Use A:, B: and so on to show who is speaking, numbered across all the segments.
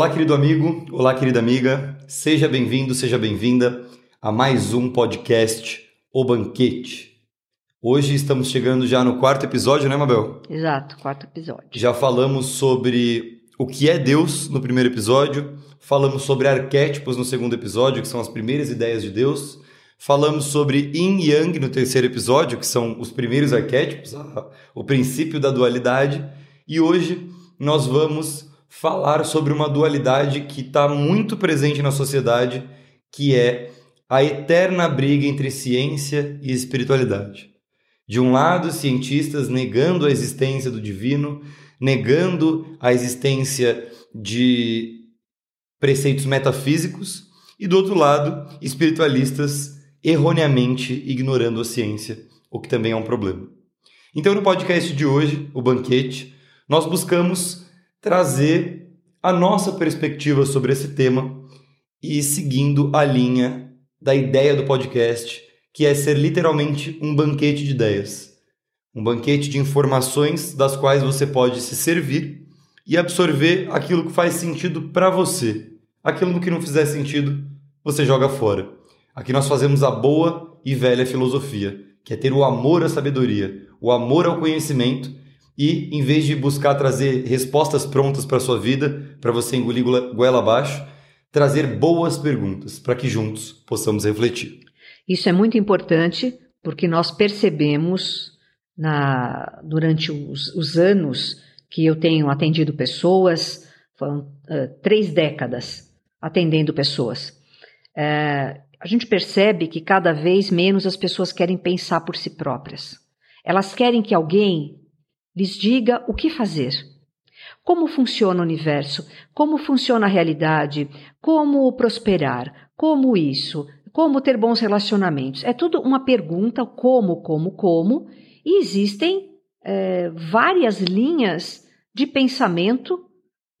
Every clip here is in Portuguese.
A: Olá, querido amigo, olá, querida amiga, seja bem-vindo, seja bem-vinda a mais um podcast O Banquete. Hoje estamos chegando já no quarto episódio, né, Mabel?
B: Exato, quarto episódio.
A: Já falamos sobre o que é Deus no primeiro episódio, falamos sobre arquétipos no segundo episódio, que são as primeiras ideias de Deus, falamos sobre Yin e Yang no terceiro episódio, que são os primeiros arquétipos, o princípio da dualidade, e hoje nós vamos falar sobre uma dualidade que está muito presente na sociedade, que é a eterna briga entre ciência e espiritualidade. De um lado, cientistas negando a existência do divino, negando a existência de preceitos metafísicos, e do outro lado, espiritualistas erroneamente ignorando a ciência, o que também é um problema. Então, no podcast de hoje, o banquete, nós buscamos trazer a nossa perspectiva sobre esse tema e seguindo a linha da ideia do podcast, que é ser literalmente um banquete de ideias. Um banquete de informações das quais você pode se servir e absorver aquilo que faz sentido para você. Aquilo que não fizer sentido, você joga fora. Aqui nós fazemos a boa e velha filosofia, que é ter o amor à sabedoria, o amor ao conhecimento e, em vez de buscar trazer respostas prontas para sua vida, para você engolir goela abaixo, trazer boas perguntas para que juntos possamos refletir.
B: Isso é muito importante porque nós percebemos na, durante os, os anos que eu tenho atendido pessoas, foram uh, três décadas atendendo pessoas. Uh, a gente percebe que cada vez menos as pessoas querem pensar por si próprias. Elas querem que alguém lhes diga o que fazer. Como funciona o universo? Como funciona a realidade? Como prosperar? Como isso? Como ter bons relacionamentos? É tudo uma pergunta: como, como, como. E existem é, várias linhas de pensamento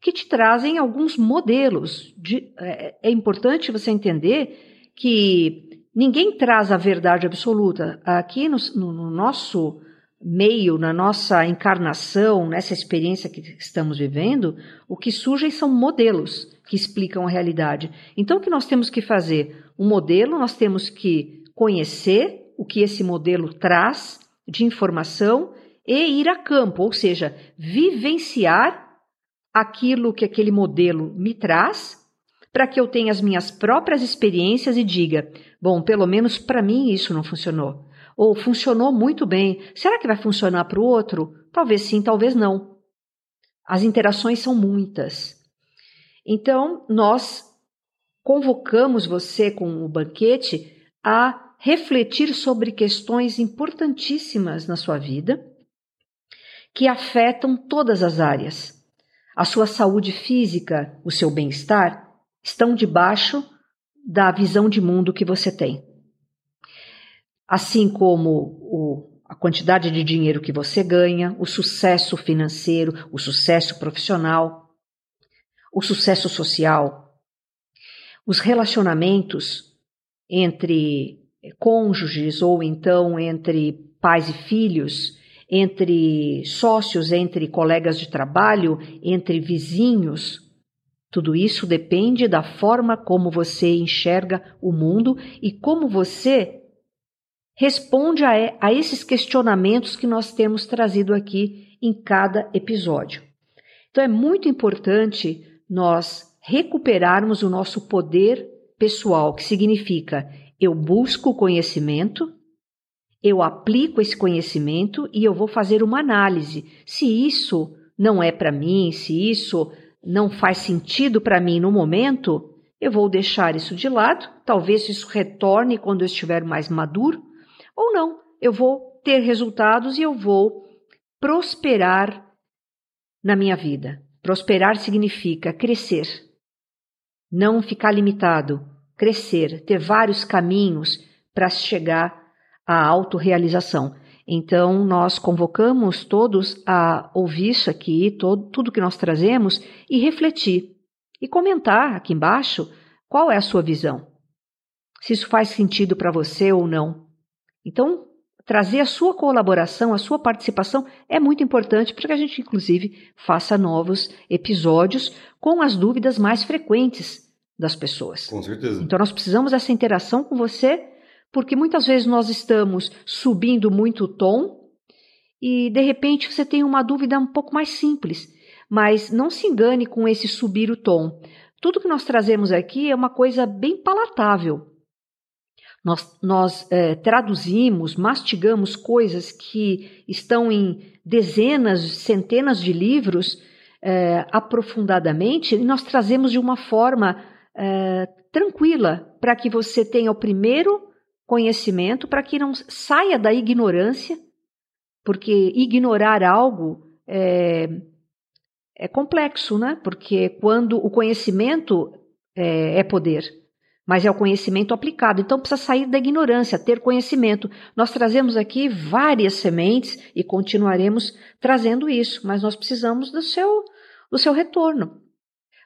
B: que te trazem alguns modelos. De, é, é importante você entender que ninguém traz a verdade absoluta. Aqui no, no, no nosso meio, na nossa encarnação, nessa experiência que estamos vivendo, o que surgem são modelos que explicam a realidade. Então, o que nós temos que fazer? Um modelo, nós temos que conhecer o que esse modelo traz de informação e ir a campo, ou seja, vivenciar aquilo que aquele modelo me traz, para que eu tenha as minhas próprias experiências e diga: bom, pelo menos para mim isso não funcionou ou funcionou muito bem. Será que vai funcionar para o outro? Talvez sim, talvez não. As interações são muitas. Então, nós convocamos você com o banquete a refletir sobre questões importantíssimas na sua vida que afetam todas as áreas. A sua saúde física, o seu bem-estar estão debaixo da visão de mundo que você tem assim como o, a quantidade de dinheiro que você ganha, o sucesso financeiro, o sucesso profissional, o sucesso social, os relacionamentos entre cônjuges ou então entre pais e filhos, entre sócios, entre colegas de trabalho, entre vizinhos. Tudo isso depende da forma como você enxerga o mundo e como você responde a, a esses questionamentos que nós temos trazido aqui em cada episódio. Então é muito importante nós recuperarmos o nosso poder pessoal, que significa eu busco conhecimento, eu aplico esse conhecimento e eu vou fazer uma análise. Se isso não é para mim, se isso não faz sentido para mim no momento, eu vou deixar isso de lado. Talvez isso retorne quando eu estiver mais maduro, ou não, eu vou ter resultados e eu vou prosperar na minha vida. Prosperar significa crescer, não ficar limitado, crescer, ter vários caminhos para chegar à autorrealização. Então, nós convocamos todos a ouvir isso aqui, todo, tudo que nós trazemos, e refletir. E comentar aqui embaixo qual é a sua visão. Se isso faz sentido para você ou não. Então, trazer a sua colaboração, a sua participação é muito importante para que a gente, inclusive, faça novos episódios com as dúvidas mais frequentes das pessoas.
A: Com certeza.
B: Então, nós precisamos dessa interação com você, porque muitas vezes nós estamos subindo muito o tom e, de repente, você tem uma dúvida um pouco mais simples. Mas não se engane com esse subir o tom. Tudo que nós trazemos aqui é uma coisa bem palatável. Nós, nós é, traduzimos, mastigamos coisas que estão em dezenas, centenas de livros é, aprofundadamente e nós trazemos de uma forma é, tranquila para que você tenha o primeiro conhecimento, para que não saia da ignorância, porque ignorar algo é, é complexo, né? Porque quando o conhecimento é, é poder, mas é o conhecimento aplicado. Então precisa sair da ignorância, ter conhecimento. Nós trazemos aqui várias sementes e continuaremos trazendo isso, mas nós precisamos do seu do seu retorno.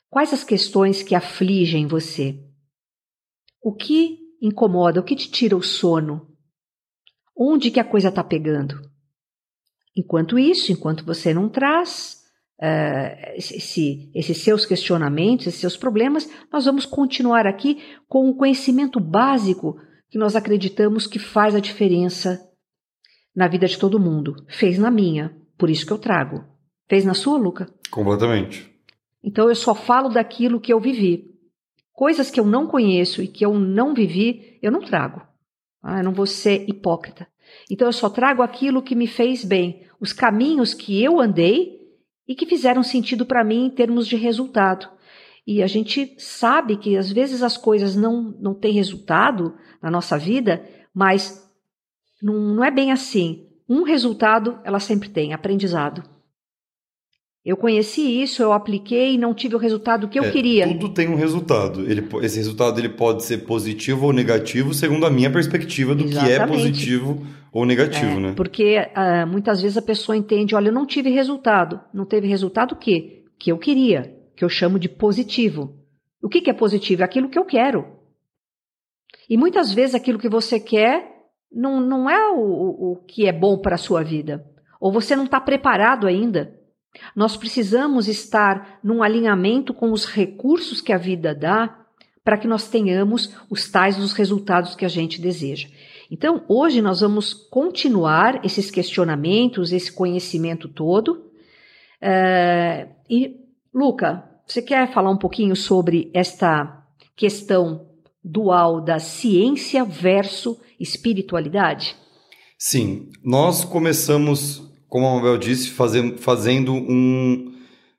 B: Quais as questões que afligem você? O que incomoda? O que te tira o sono? Onde que a coisa está pegando? Enquanto isso, enquanto você não traz uh, esse, esses seus questionamentos, esses seus problemas, nós vamos continuar aqui com o conhecimento básico que nós acreditamos que faz a diferença na vida de todo mundo. Fez na minha, por isso que eu trago. Fez na sua, Luca?
A: Completamente.
B: Então eu só falo daquilo que eu vivi. Coisas que eu não conheço e que eu não vivi, eu não trago. Ah, eu não vou ser hipócrita. Então eu só trago aquilo que me fez bem, os caminhos que eu andei e que fizeram sentido para mim em termos de resultado. E a gente sabe que às vezes as coisas não, não têm resultado na nossa vida, mas não, não é bem assim. Um resultado ela sempre tem, aprendizado. Eu conheci isso, eu apliquei e não tive o resultado que eu
A: é,
B: queria.
A: Tudo tem um resultado. Ele, esse resultado ele pode ser positivo ou negativo, segundo a minha perspectiva do Exatamente. que é positivo ou negativo,
B: é,
A: né?
B: Porque uh, muitas vezes a pessoa entende, olha, eu não tive resultado. Não teve resultado o quê? Que eu queria, que eu chamo de positivo. O que, que é positivo? É aquilo que eu quero. E muitas vezes aquilo que você quer não, não é o, o que é bom para a sua vida. Ou você não está preparado ainda. Nós precisamos estar num alinhamento com os recursos que a vida dá para que nós tenhamos os tais dos resultados que a gente deseja. Então, hoje nós vamos continuar esses questionamentos, esse conhecimento todo. Uh, e, Luca, você quer falar um pouquinho sobre esta questão dual da ciência versus espiritualidade?
A: Sim, nós começamos como a Mabel disse, fazendo um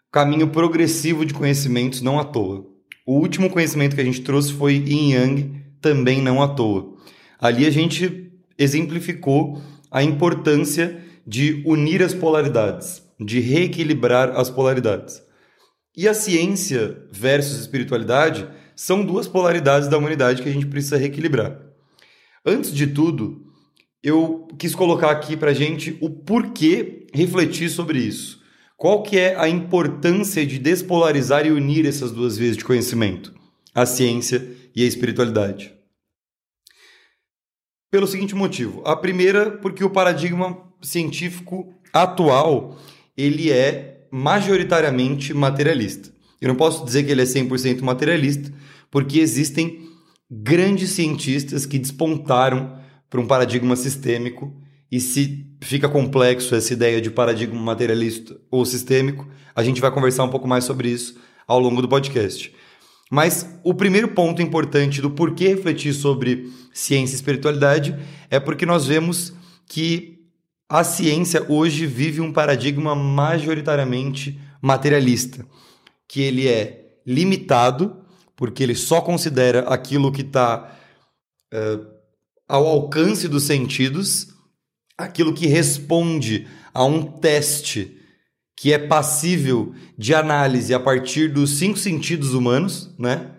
A: caminho progressivo de conhecimentos não à toa. O último conhecimento que a gente trouxe foi Yin Yang, também não à toa. Ali a gente exemplificou a importância de unir as polaridades, de reequilibrar as polaridades. E a ciência versus espiritualidade são duas polaridades da humanidade que a gente precisa reequilibrar. Antes de tudo, eu quis colocar aqui para gente o porquê refletir sobre isso. Qual que é a importância de despolarizar e unir essas duas vias de conhecimento, a ciência e a espiritualidade? Pelo seguinte motivo. A primeira, porque o paradigma científico atual, ele é majoritariamente materialista. Eu não posso dizer que ele é 100% materialista, porque existem grandes cientistas que despontaram para um paradigma sistêmico e se fica complexo essa ideia de paradigma materialista ou sistêmico, a gente vai conversar um pouco mais sobre isso ao longo do podcast. Mas o primeiro ponto importante do porquê refletir sobre ciência e espiritualidade é porque nós vemos que a ciência hoje vive um paradigma majoritariamente materialista, que ele é limitado, porque ele só considera aquilo que está uh, eh, ao alcance dos sentidos, aquilo que responde a um teste que é passível de análise a partir dos cinco sentidos humanos, né?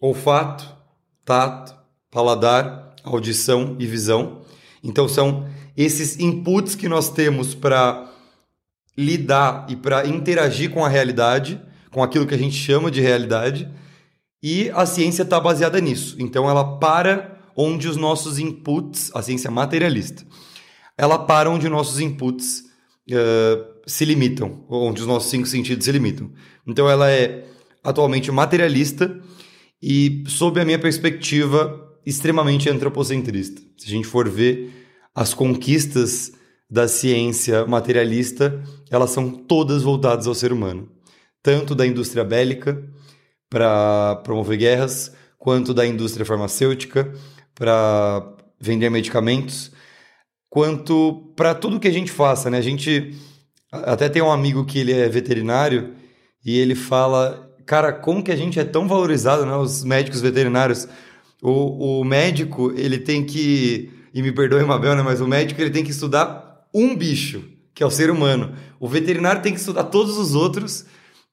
A: Olfato, tato, paladar, audição e visão. Então são esses inputs que nós temos para lidar e para interagir com a realidade, com aquilo que a gente chama de realidade, e a ciência está baseada nisso. Então ela para onde os nossos inputs, a ciência materialista, ela para onde nossos inputs uh, se limitam, onde os nossos cinco sentidos se limitam. Então ela é atualmente materialista e, sob a minha perspectiva, extremamente antropocentrista. Se a gente for ver as conquistas da ciência materialista, elas são todas voltadas ao ser humano. Tanto da indústria bélica para promover guerras, quanto da indústria farmacêutica para vender medicamentos, quanto para tudo que a gente faça, né? A gente até tem um amigo que ele é veterinário e ele fala, cara, como que a gente é tão valorizado, né? Os médicos veterinários. O, o médico, ele tem que, e me perdoe, Mabel, né? Mas o médico, ele tem que estudar um bicho, que é o ser humano. O veterinário tem que estudar todos os outros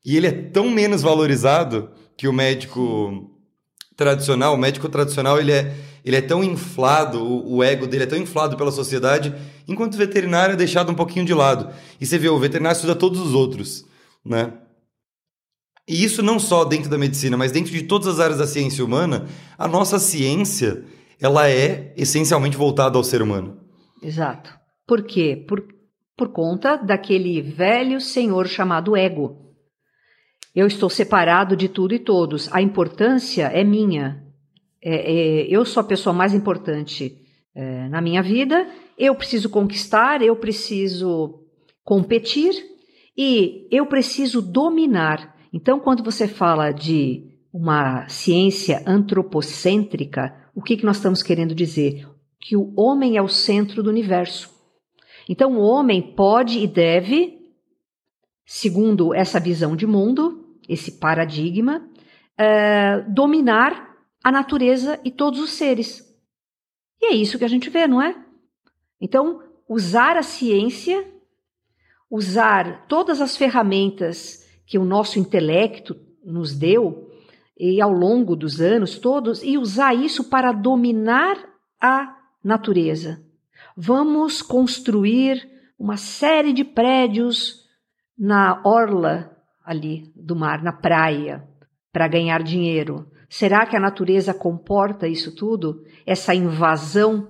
A: e ele é tão menos valorizado que o médico tradicional, o médico tradicional, ele é, ele é tão inflado, o, o, ego dele é tão inflado pela sociedade, enquanto o veterinário é deixado um pouquinho de lado. E você vê, o veterinário estuda todos os outros, né? E isso não só dentro da medicina, mas dentro de todas as áreas da ciência humana, a nossa ciência, ela é essencialmente voltada ao ser humano.
B: Exato. Por quê? Por, por conta daquele velho senhor chamado ego. Eu estou separado de tudo e todos. A importância é minha. É, é, eu sou a pessoa mais importante é, na minha vida. Eu preciso conquistar, eu preciso competir e eu preciso dominar. Então, quando você fala de uma ciência antropocêntrica, o que, que nós estamos querendo dizer? Que o homem é o centro do universo. Então, o homem pode e deve, segundo essa visão de mundo, esse paradigma, é, dominar a natureza e todos os seres. E é isso que a gente vê, não é? Então, usar a ciência, usar todas as ferramentas que o nosso intelecto nos deu e ao longo dos anos todos e usar isso para dominar a natureza. Vamos construir uma série de prédios na orla ali do mar, na praia, para ganhar dinheiro. Será que a natureza comporta isso tudo? Essa invasão?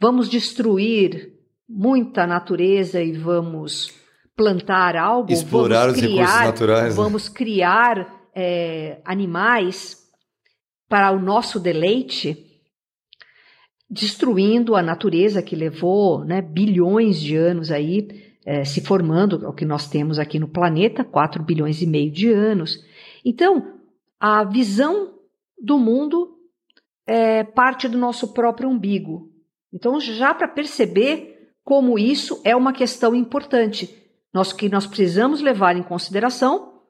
B: Vamos destruir muita natureza e vamos plantar algo?
A: Explorar
B: vamos
A: os criar, recursos naturais.
B: Né? Vamos criar é, animais para o nosso deleite? Destruindo a natureza que levou né, bilhões de anos aí é, se formando, o que nós temos aqui no planeta, 4 bilhões e meio de anos. Então, a visão do mundo é parte do nosso próprio umbigo. Então, já para perceber como isso é uma questão importante, nós que nós precisamos levar em consideração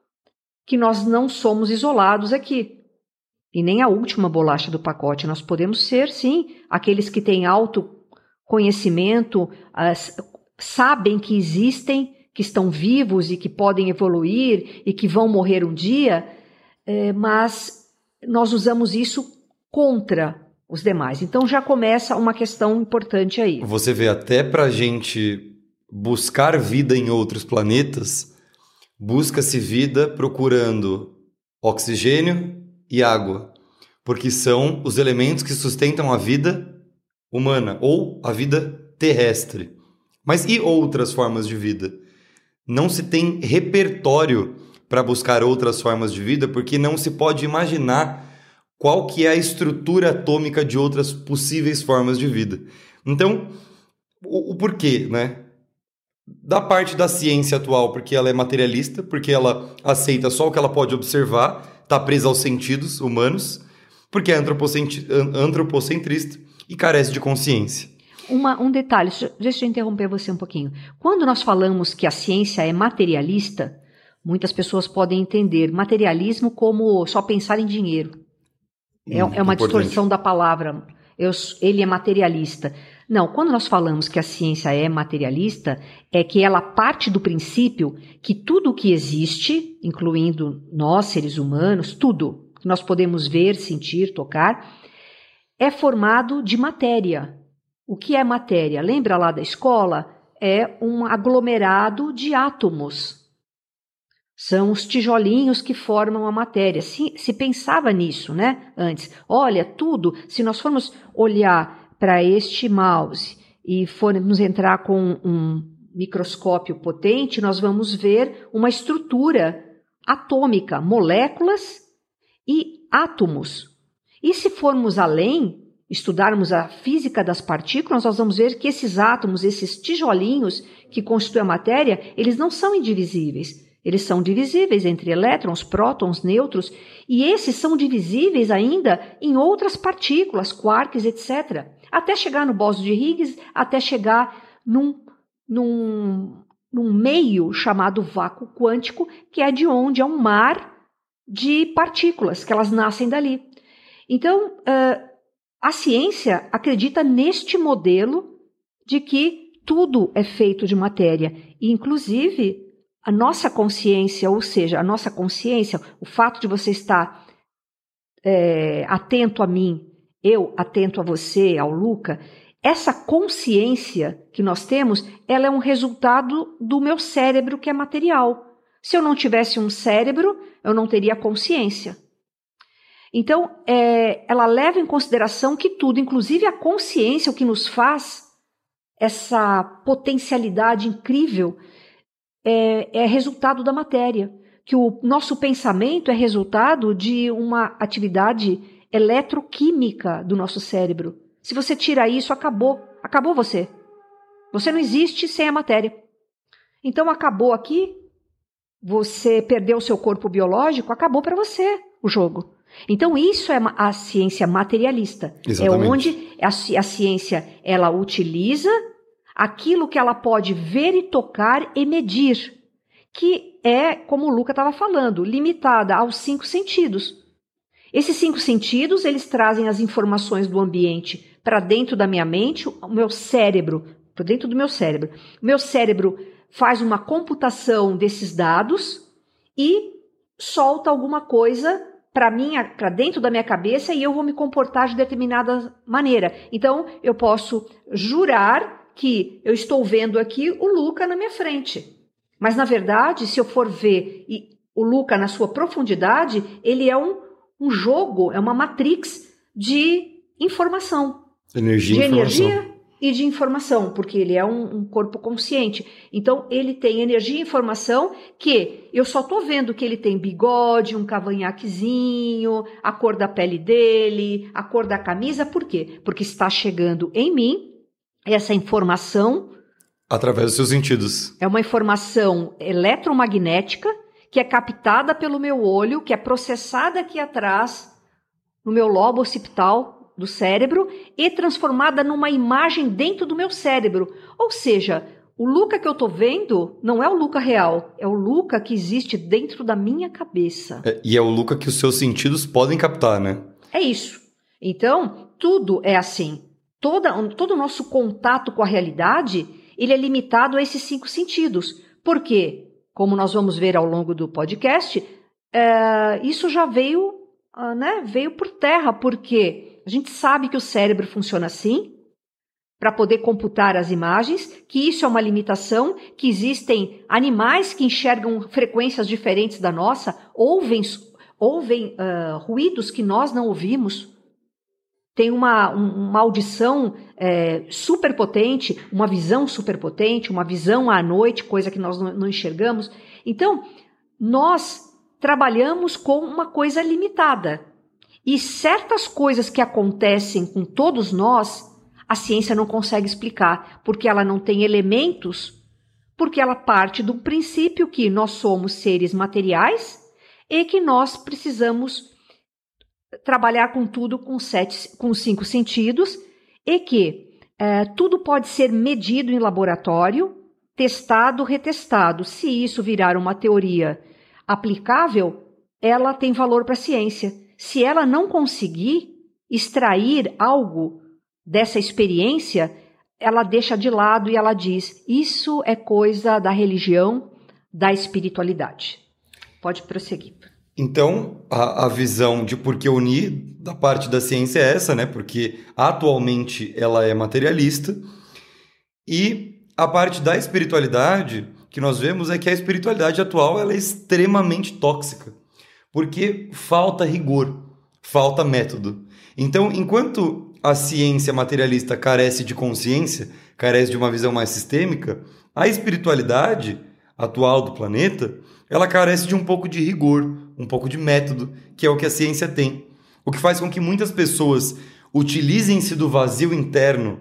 B: que nós não somos isolados aqui. E nem a última bolacha do pacote. Nós podemos ser, sim, aqueles que têm autoconhecimento, sabem que existem, que estão vivos e que podem evoluir e que vão morrer um dia, é, mas nós usamos isso contra os demais. Então já começa uma questão importante aí.
A: Você vê até para a gente buscar vida em outros planetas, busca-se vida procurando oxigênio e água, porque são os elementos que sustentam a vida humana ou a vida terrestre. Mas e outras formas de vida? Não se tem repertório para buscar outras formas de vida porque não se pode imaginar qual que é a estrutura atômica de outras possíveis formas de vida. Então, o, o porquê, né? Da parte da ciência atual, porque ela é materialista, porque ela aceita só o que ela pode observar, está presa aos sentidos humanos, porque é antropocentrista e carece de consciência.
B: Uma, um detalhe, deixa eu interromper você um pouquinho. Quando nós falamos que a ciência é materialista, muitas pessoas podem entender materialismo como só pensar em dinheiro. É, hum, é uma importante. distorção da palavra. Eu, ele é materialista. Não, quando nós falamos que a ciência é materialista, é que ela parte do princípio que tudo o que existe, incluindo nós, seres humanos, tudo que nós podemos ver, sentir, tocar, é formado de matéria. O que é matéria? Lembra lá da escola? É um aglomerado de átomos. São os tijolinhos que formam a matéria. Se, se pensava nisso, né? Antes. Olha, tudo, se nós formos olhar para este mouse e formos entrar com um microscópio potente, nós vamos ver uma estrutura atômica, moléculas e átomos. E se formos além, estudarmos a física das partículas, nós vamos ver que esses átomos, esses tijolinhos que constituem a matéria, eles não são indivisíveis. Eles são divisíveis entre elétrons, prótons, nêutrons, e esses são divisíveis ainda em outras partículas, quarks, etc. Até chegar no bóson de Higgs, até chegar num, num, num meio chamado vácuo quântico, que é de onde é um mar de partículas, que elas nascem dali. Então, uh, a ciência acredita neste modelo de que tudo é feito de matéria, inclusive a nossa consciência, ou seja, a nossa consciência, o fato de você estar é, atento a mim, eu atento a você, ao Luca, essa consciência que nós temos, ela é um resultado do meu cérebro que é material. Se eu não tivesse um cérebro, eu não teria consciência. Então, é, ela leva em consideração que tudo, inclusive a consciência, o que nos faz essa potencialidade incrível é, é resultado da matéria, que o nosso pensamento é resultado de uma atividade eletroquímica do nosso cérebro. Se você tira isso, acabou. Acabou você. Você não existe sem a matéria. Então acabou aqui, você perdeu o seu corpo biológico, acabou para você o jogo. Então isso é a ciência materialista. É
A: Exatamente.
B: É onde a, a ciência ela utiliza aquilo que ela pode ver e tocar e medir, que é, como o Luca estava falando, limitada aos cinco sentidos. Esses cinco sentidos, eles trazem as informações do ambiente para dentro da minha mente, o meu cérebro, para dentro do meu cérebro. O meu cérebro faz uma computação desses dados e solta alguma coisa para mim, para dentro da minha cabeça e eu vou me comportar de determinada maneira. Então, eu posso jurar que eu estou vendo aqui o Luca na minha frente. Mas, na verdade, se eu for ver o Luca na sua profundidade, ele é um, um jogo, é uma matrix de informação.
A: Energia,
B: de
A: informação.
B: energia e de informação, porque ele é um, um, corpo consciente. Então, ele tem energia e informação que eu só estou vendo que ele tem bigode, um cavanhaquezinho, a cor da pele dele, a cor da camisa. Por quê? Porque está chegando em mim essa informação.
A: Através dos seus sentidos.
B: É uma informação eletromagnética que é captada pelo meu olho, que é processada aqui atrás, no meu lobo occipital do cérebro, e transformada numa imagem dentro do meu cérebro. Ou seja, o Luca que eu estou vendo não é o Luca real, é o Luca que existe dentro da minha cabeça.
A: É, e é o Luca que os seus sentidos podem captar, né?
B: É isso. Então, tudo é assim toda, todo o nosso contato com a realidade ele é limitado a esses cinco sentidos. Por quê? Como nós vamos ver ao longo do podcast, é, isso já veio, uh, né, veio por terra, porque a gente sabe que o cérebro funciona assim, para poder computar as imagens, que isso é uma limitação, que existem animais que enxergam frequências diferentes da nossa, ouvem, ouvem uh, ruídos que nós não ouvimos tem uma, uma audição é, super potente, uma visão super potente, uma visão à noite, coisa que nós não, não enxergamos. Então, nós trabalhamos com uma coisa limitada. E certas coisas que acontecem com todos nós, a ciência não consegue explicar, porque ela não tem elementos, porque ela parte do princípio que nós somos seres materiais e que nós precisamos trabalhar com tudo com, sete, com cinco sentidos e que é, tudo pode ser medido em laboratório, testado, retestado. Se isso virar uma teoria aplicável, ela tem valor para a ciência. Se ela não conseguir extrair algo dessa experiência, ela deixa de lado e ela diz: isso é coisa da religião, da espiritualidade. Pode prosseguir.
A: Então, a, a, visão de por que unir da parte da ciência é essa, né? Porque atualmente ela é materialista. E a parte da espiritualidade, que nós vemos é que a espiritualidade atual ela é extremamente tóxica, porque falta rigor, falta método. Então, enquanto a ciência materialista carece de consciência, carece de uma visão mais sistêmica, a espiritualidade atual do planeta, ela carece de um pouco de rigor, um pouco de método, que é o que a ciência tem. O que faz com que muitas pessoas utilizem-se do vazio interno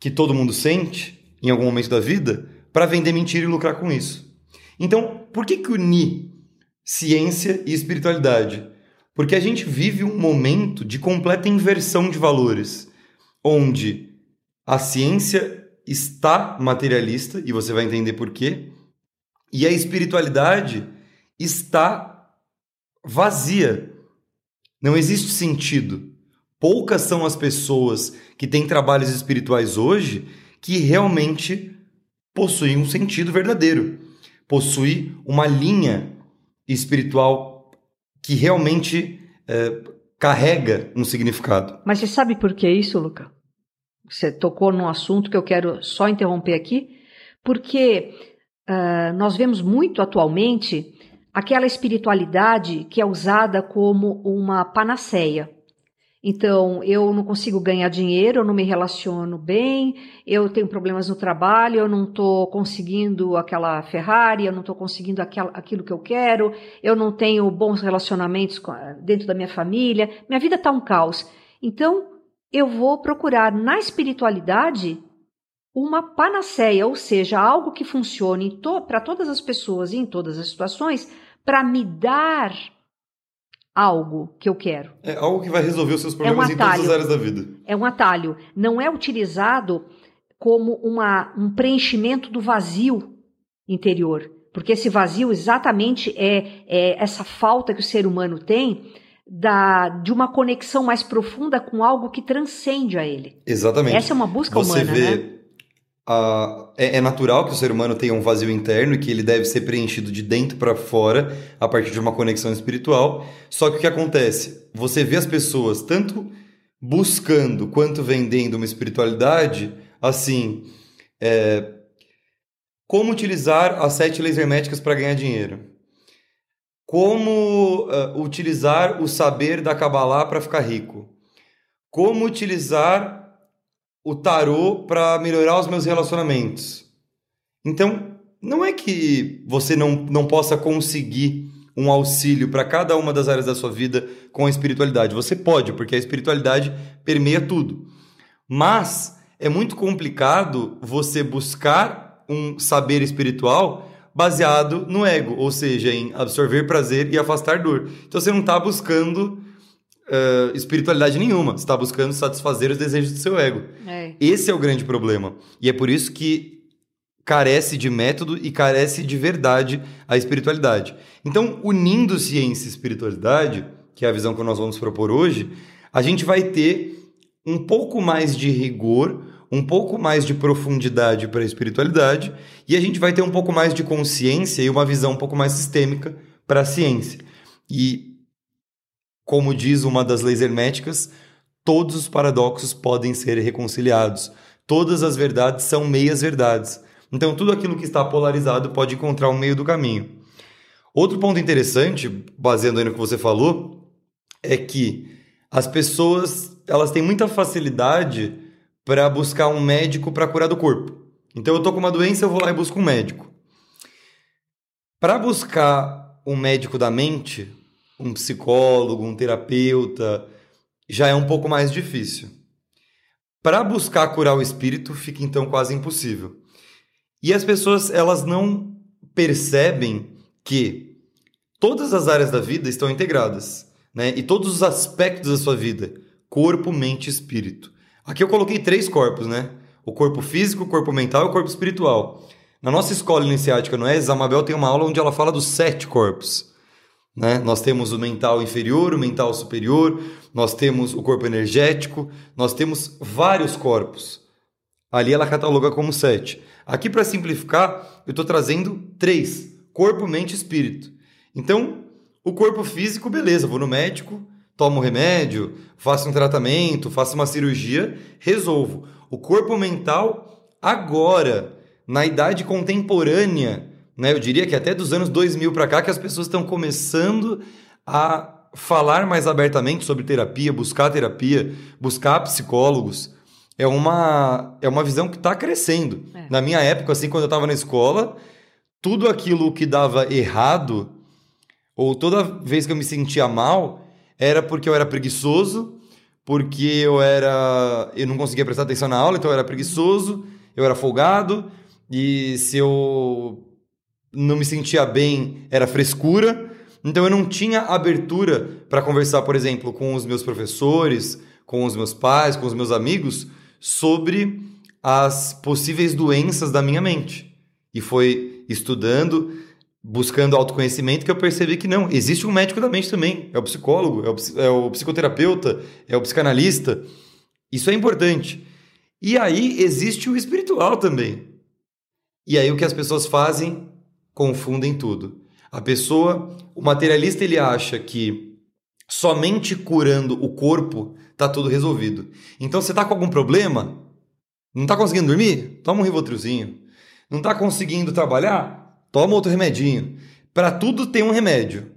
A: que todo mundo sente em algum momento da vida para vender mentira e lucrar com isso. Então, por que, que unir ciência e espiritualidade? Porque a gente vive um momento de completa inversão de valores, onde a ciência está materialista, e você vai entender por quê, e a espiritualidade está vazia. Não existe sentido. Poucas são as pessoas que têm trabalhos espirituais hoje que realmente possuem um sentido verdadeiro, possui uma linha espiritual que realmente é, carrega um significado.
B: Mas você sabe por que isso, Luca? Você tocou num assunto que eu quero só interromper aqui, porque uh, nós vemos muito atualmente aquela espiritualidade que é usada como uma panaceia. Então, eu não consigo ganhar dinheiro, eu não me relaciono bem, eu tenho problemas no trabalho, eu não estou conseguindo aquela Ferrari, eu não estou conseguindo aquilo que eu quero, eu não tenho bons relacionamentos dentro da minha família, minha vida está um caos. Então, eu vou procurar na espiritualidade uma panaceia, ou seja, algo que funcione to para todas as pessoas e em todas as situações, para me dar algo que eu quero.
A: É algo que vai resolver os seus problemas é um em todas as áreas da vida.
B: É um atalho. Não é utilizado como uma, um preenchimento do vazio interior. Porque esse vazio exatamente é, é essa falta que o ser humano tem da, de uma conexão mais profunda com algo que transcende a ele.
A: Exatamente.
B: Essa é uma busca
A: Você
B: humana,
A: vê,
B: né?
A: A, é, é, natural que o ser humano tenha um vazio interno e que ele deve ser preenchido de dentro para fora a partir de uma conexão espiritual. Só que o que acontece? Você vê as pessoas tanto buscando quanto vendendo uma espiritualidade, assim, é, como utilizar as sete leis herméticas para ganhar dinheiro? Como uh, utilizar o saber da Kabbalah para ficar rico? Como utilizar o tarô para melhorar os meus relacionamentos. Então, não é que você não, não possa conseguir um auxílio para cada uma das áreas da sua vida com a espiritualidade. Você pode, porque a espiritualidade permeia tudo. Mas é muito complicado você buscar um saber espiritual baseado no ego, ou seja, em absorver prazer e afastar dor. Então você não está buscando uh, espiritualidade nenhuma. Você está buscando satisfazer os desejos do seu ego. É. Esse é o grande problema. E é por isso que carece de método e carece de verdade a espiritualidade. Então, unindo ciência e espiritualidade, que é a visão que nós vamos propor hoje, a gente vai ter um pouco mais de rigor, um pouco mais de profundidade para a espiritualidade e a gente vai ter um pouco mais de consciência e uma visão um pouco mais sistêmica para a ciência. E como diz uma das leis herméticas, todos os paradoxos podem ser reconciliados. Todas as verdades são meias verdades. Então, tudo aquilo que está polarizado pode encontrar um meio do caminho. Outro ponto interessante, baseando aí no que você falou, é que as pessoas elas têm muita facilidade para buscar um médico para curar do corpo. Então, eu tô com uma doença, eu vou lá e busco um médico. Para buscar um médico da mente, um psicólogo, um terapeuta, já é um pouco mais difícil. Para buscar curar o espírito, fica então quase impossível. E as pessoas, elas não percebem que todas as áreas da vida estão integradas, né? E todos os aspectos da sua vida, corpo, mente e espírito. Aqui eu coloquei três corpos, né? O corpo físico, o corpo mental e o corpo espiritual. Na nossa escola iniciática no ES, a Mabel tem uma aula onde ela fala dos sete corpos. Né? Nós temos o mental inferior, o mental superior, nós temos o corpo energético, nós temos vários corpos. Ali ela cataloga como sete. Aqui, para simplificar, eu estou trazendo três: corpo, mente e espírito. Então, o corpo físico, beleza, vou no médico, tomo remédio, faço um tratamento, faço uma cirurgia, resolvo. O corpo mental, agora, na idade contemporânea, né? Eu diria que até dos anos 2000 para cá que as pessoas estão começando a falar mais abertamente sobre terapia, buscar terapia, buscar psicólogos. É uma, é uma visão que está crescendo. É. Na minha época, assim, quando eu estava na escola, tudo aquilo que dava errado, ou toda vez que eu me sentia mal, era porque eu era preguiçoso, porque eu era. Eu não conseguia prestar atenção na aula, então eu era preguiçoso, eu era folgado, e se eu não me sentia bem, era frescura. Então eu não tinha abertura para conversar, por exemplo, com os meus professores, com os meus pais, com os meus amigos sobre as possíveis doenças da minha mente. E foi estudando, buscando autoconhecimento que eu percebi que não, existe um médico da mente também, é o psicólogo, é o, é o psicoterapeuta, é o psicanalista. Isso é importante. E aí existe o espiritual também. E aí o que as pessoas fazem? Confundem tudo. A pessoa, o materialista, ele acha que somente curando o corpo tá tudo resolvido. Então você tá com algum problema? Não tá conseguindo dormir? Toma um Rivotrilzinho. Não tá conseguindo trabalhar? Toma outro remedinho. Para tudo tem um remédio.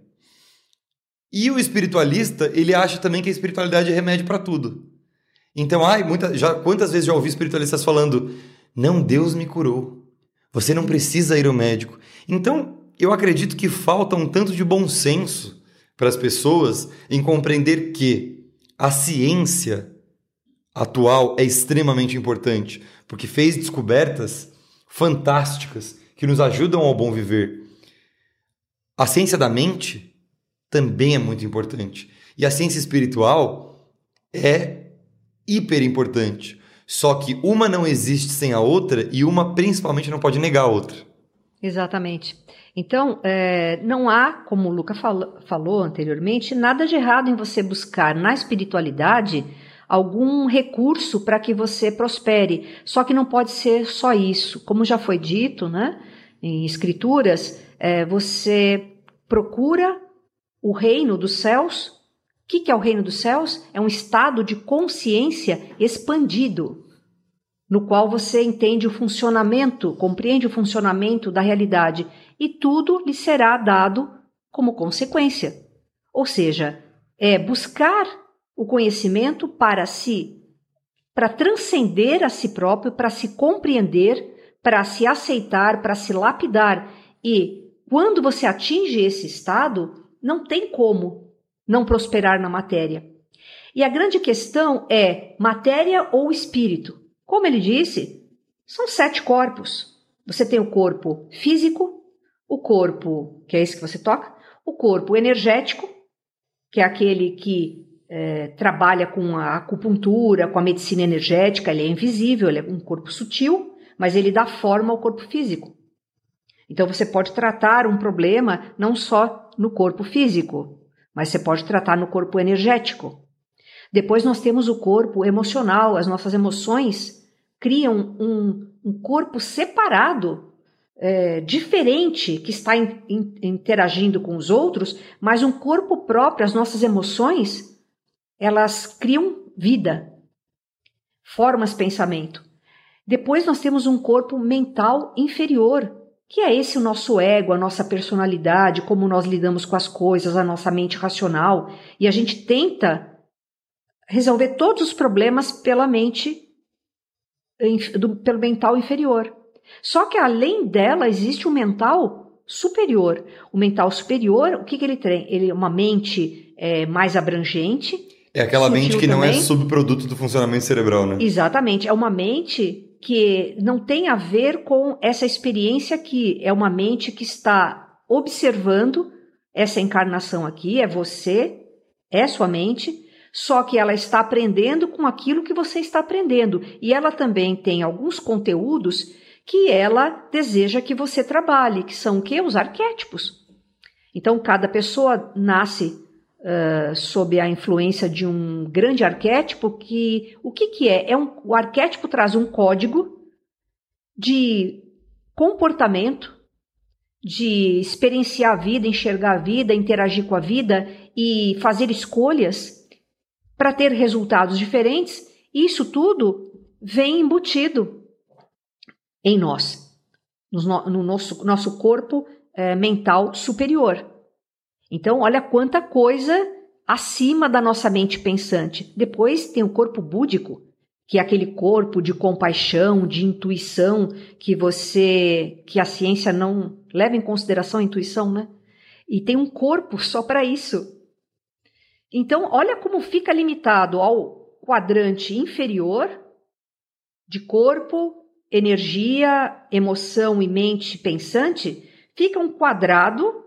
A: E o espiritualista, ele acha também que a espiritualidade é remédio para tudo. Então, ai, muita, já, quantas vezes já ouvi espiritualistas falando: "Não, Deus me curou. Você não precisa ir ao médico". Então, eu acredito que falta um tanto de bom senso para as pessoas em compreender que a ciência atual é extremamente importante, porque fez descobertas fantásticas que nos ajudam ao bom viver. A ciência da mente também é muito importante. E a ciência espiritual é hiper importante. Só que uma não existe sem a outra e uma principalmente não pode negar a outra.
B: Exatamente. Então, é, não há, como o Luca falou, falou anteriormente, nada de errado em você buscar na espiritualidade algum recurso para que você prospere. Só que não pode ser só isso. Como já foi dito né, em escrituras, é, você procura o reino dos céus. O que, é o reino dos céus? É um estado de consciência expandido no qual você entende o funcionamento, compreende o funcionamento da realidade e tudo lhe será dado como consequência. Ou seja, é buscar o conhecimento para si, para transcender a si próprio, para se compreender, para se aceitar, para se lapidar. E quando você atinge esse estado, não tem como não prosperar na matéria. E a grande questão é matéria ou espírito. Como ele disse, são sete corpos. Você tem o corpo físico, o corpo, que é esse que você toca, o corpo energético, que é aquele que é, trabalha com a acupuntura, com a medicina energética, ele é invisível, ele é um corpo sutil, mas ele dá forma ao corpo físico. Então você pode tratar um problema não só no corpo físico, mas você pode tratar no corpo energético. Depois nós temos o corpo emocional, as nossas emoções criam um, um corpo separado, é, diferente, que está in, in, interagindo com os outros, mas um corpo próprio, as nossas emoções, elas criam vida, formas pensamento. Depois nós temos um corpo mental inferior, que é esse o nosso ego, a nossa personalidade, como nós lidamos com as coisas, a nossa mente racional, e a gente tenta resolver todos os problemas pela mente, do, pelo mental inferior. Só que além dela existe um mental superior. O mental superior, o que, que ele tem? Ele é uma mente é, mais abrangente.
A: É aquela mente que também. não é subproduto do funcionamento cerebral, né?
B: Exatamente. É uma mente que não tem a ver com essa experiência aqui. É uma mente que está observando essa encarnação aqui, é você, é sua mente, só que ela está aprendendo com aquilo que você está aprendendo. E ela também tem alguns conteúdos que ela deseja que você trabalhe, que são o quê? Os arquétipos. Então, cada pessoa nasce uh, sob a influência de um grande arquétipo que o que, que é? é um, o arquétipo traz um código de comportamento, de experienciar a vida, enxergar a vida, interagir com a vida e fazer escolhas para ter resultados diferentes, isso tudo vem embutido em nós. no, no nosso, nosso corpo é, mental superior. Então, olha quanta coisa acima da nossa mente pensante. Depois tem o corpo búdico, que é aquele corpo de compaixão, de intuição, que você, que a ciência não leva em consideração a intuição, né? E tem um corpo só para isso. Então, olha como fica limitado ao quadrante inferior de corpo, energia, emoção e mente pensante, fica um quadrado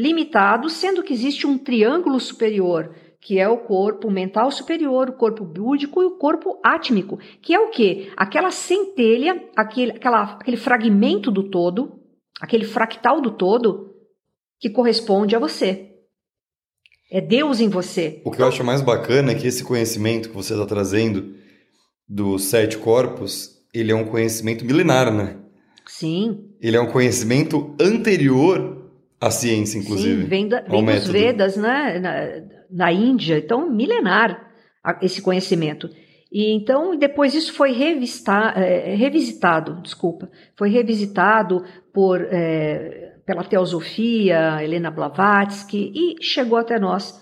B: limitado, sendo que existe um triângulo superior, que é o corpo mental superior, o corpo búdico e o corpo átmico, que é o quê? Aquela centelha, aquele, aquela, aquele fragmento do todo, aquele fractal do todo, que corresponde a você. É Deus em você.
A: O que eu acho mais bacana é que esse conhecimento que você está trazendo dos sete corpos, ele é um conhecimento milenar, né?
B: Sim.
A: Ele é um conhecimento anterior a ciência, inclusive.
B: Sim, vem, da, vem dos Vedas, né? Na, na Índia. Então, milenar esse conhecimento. E então, depois isso foi revista, é, revisitado, desculpa, foi revisitado por, é, pela teosofia, Helena Blavatsky, e chegou até nós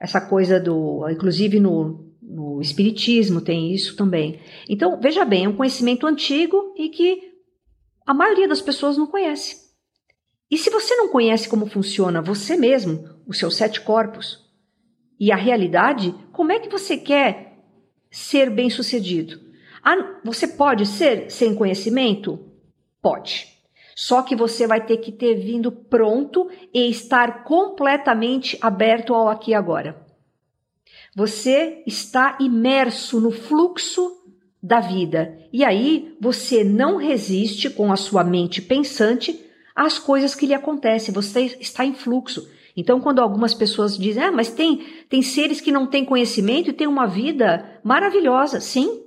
B: essa coisa do, inclusive no, no Espiritismo tem isso também. Então, veja bem, é um conhecimento antigo e que a maioria das pessoas não conhece. E se você não conhece como funciona você mesmo, os seus sete corpos, e a realidade, como é que você quer ser bem-sucedido? Ah, você pode ser sem conhecimento? Pode. Só que você vai ter que ter vindo pronto e estar completamente aberto ao aqui e agora. Você está imerso no fluxo da vida. E aí você não resiste com a sua mente pensante às coisas que lhe acontecem. Você está em fluxo. Então, quando algumas pessoas dizem, ah, mas tem, tem seres que não têm conhecimento e têm uma vida maravilhosa. Sim,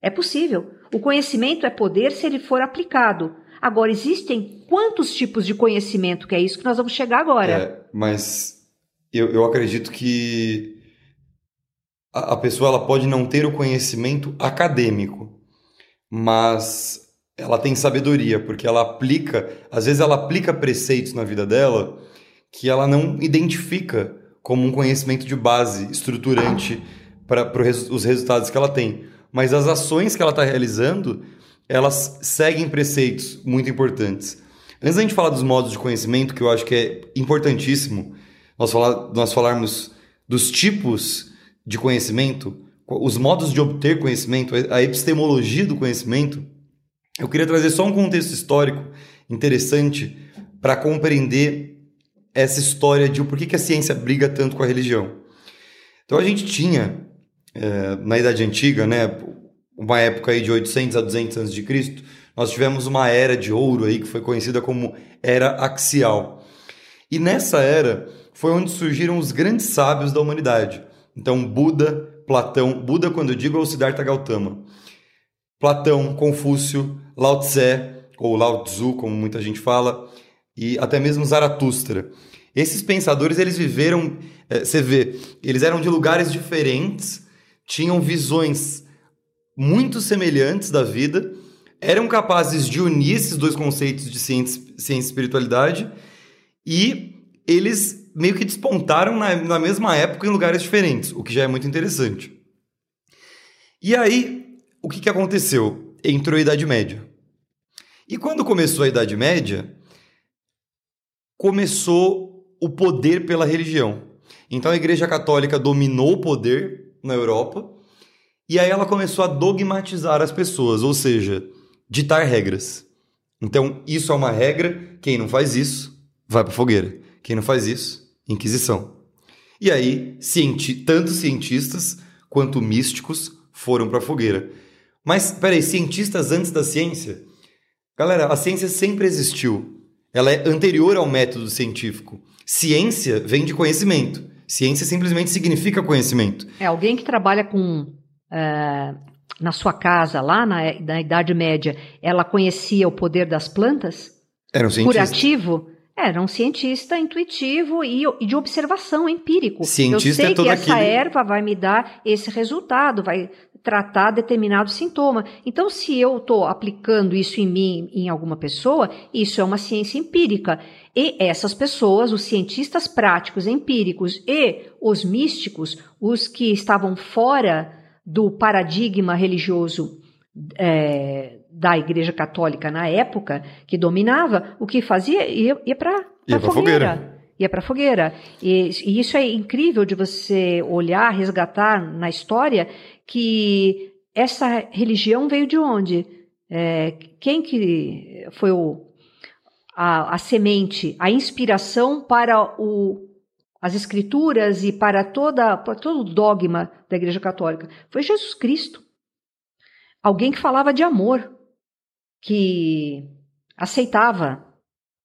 B: é possível. O conhecimento é poder se ele for aplicado. Agora, existem quantos tipos de conhecimento que é isso que nós vamos chegar agora?
A: É, mas eu, eu acredito que a, a pessoa ela pode não ter o conhecimento acadêmico, mas ela tem sabedoria, porque ela aplica, às vezes ela aplica preceitos na vida dela que ela não identifica como um conhecimento de base estruturante para os resultados que ela tem. Mas as ações que ela está realizando, elas seguem preceitos muito importantes. Antes da gente falar dos modos de conhecimento, que eu acho que é importantíssimo nós, falar, nós falarmos dos tipos de conhecimento, os modos de obter conhecimento, a epistemologia do conhecimento, eu queria trazer só um contexto histórico interessante para compreender essa história de por que, a ciência briga tanto com a religião. Então a gente tinha, é, na Idade Antiga, né, uma época aí de 800 a 200 anos de Cristo, nós tivemos uma era de ouro aí que foi conhecida como Era Axial. E nessa era foi onde surgiram os grandes sábios da humanidade. Então Buda, Platão, Buda quando eu digo é o Siddhartha Gautama. Platão, Confúcio, Lao Tse, ou Lao Tzu, como muita gente fala, e até mesmo Zaratustra. Esses pensadores, eles viveram, é, você vê, eles eram de lugares diferentes, tinham visões muito semelhantes da vida, eram capazes de unir esses dois conceitos de ciência, ciência e espiritualidade, e eles meio que despontaram na, na mesma época em lugares diferentes, o que já é muito interessante. E aí, o que, que aconteceu? Entrou a Idade Média. E quando começou a Idade Média, começou o poder pela religião. Então a Igreja Católica dominou o poder na Europa e aí ela começou a dogmatizar as pessoas, ou seja, ditar regras. Então isso é uma regra, quem não faz isso vai para fogueira. Quem não faz isso, inquisição. E aí, cienti tanto cientistas quanto místicos foram para a fogueira. Mas, peraí, cientistas antes da ciência? Galera, a ciência sempre existiu. Ela é anterior ao método científico. Ciência vem de conhecimento. Ciência simplesmente significa conhecimento.
B: É alguém que trabalha com. É, na sua casa, lá na, na Idade Média, ela conhecia o poder das plantas?
A: Era um cientista.
B: Curativo? Era um cientista intuitivo e, de observação empírico.
A: Cientista
B: Eu sei
A: é
B: que essa
A: aquele...
B: erva vai me dar esse resultado, vai tratar determinado sintoma. Então, se eu estou aplicando isso em mim, em alguma pessoa, isso é uma ciência empírica. E essas pessoas, os cientistas práticos, empíricos e os místicos, os que estavam fora do paradigma religioso é, da Igreja Católica na época, que dominava, o que fazia? Ia, ia para a fogueira. fogueira. Ia para a fogueira. E, e isso é incrível de você olhar, resgatar na história que essa religião veio de onde? É, quem que foi o, a, a, semente, a inspiração para o, as escrituras e para, toda, para todo o dogma da Igreja Católica? Foi Jesus Cristo. Alguém que falava de amor, que aceitava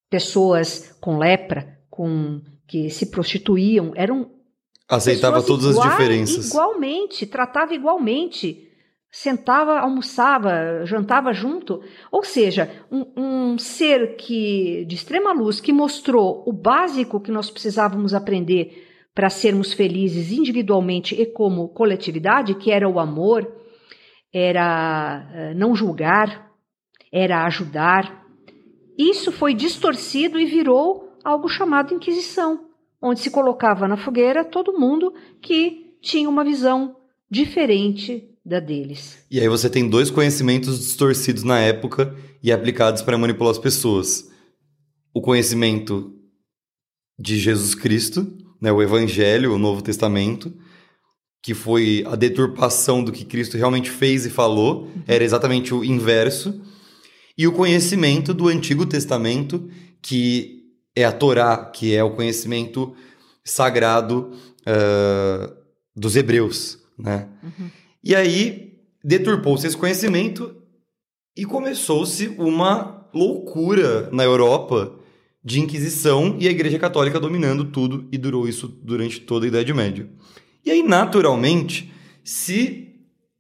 B: pessoas com lepra, com que se prostituíam, eram
A: aceitava todas igual, as diferenças.
B: Igualmente, tratava igualmente, sentava, almoçava, jantava junto. Ou seja, um, um ser que de extrema luz que mostrou o básico que nós precisávamos aprender para sermos felizes individualmente e como coletividade, que era o amor, era eh, não julgar, era ajudar. Isso foi distorcido e virou algo chamado Inquisição, onde se colocava na fogueira todo mundo que tinha uma visão diferente da deles.
A: E aí você tem dois conhecimentos distorcidos na época e aplicados para manipular as pessoas. O conhecimento de Jesus Cristo, né, o Evangelho, o Novo Testamento, que foi a deturpação do que Cristo realmente fez e falou, era exatamente o inverso, e o conhecimento do Antigo Testamento, que é a Torá, que é o conhecimento sagrado uh, dos hebreus, né? Uhum. E aí deturpou-se esse conhecimento e começou-se uma loucura na Europa de Inquisição e a Igreja Católica dominando tudo, e durou isso durante toda a Idade Média. E aí, naturalmente, se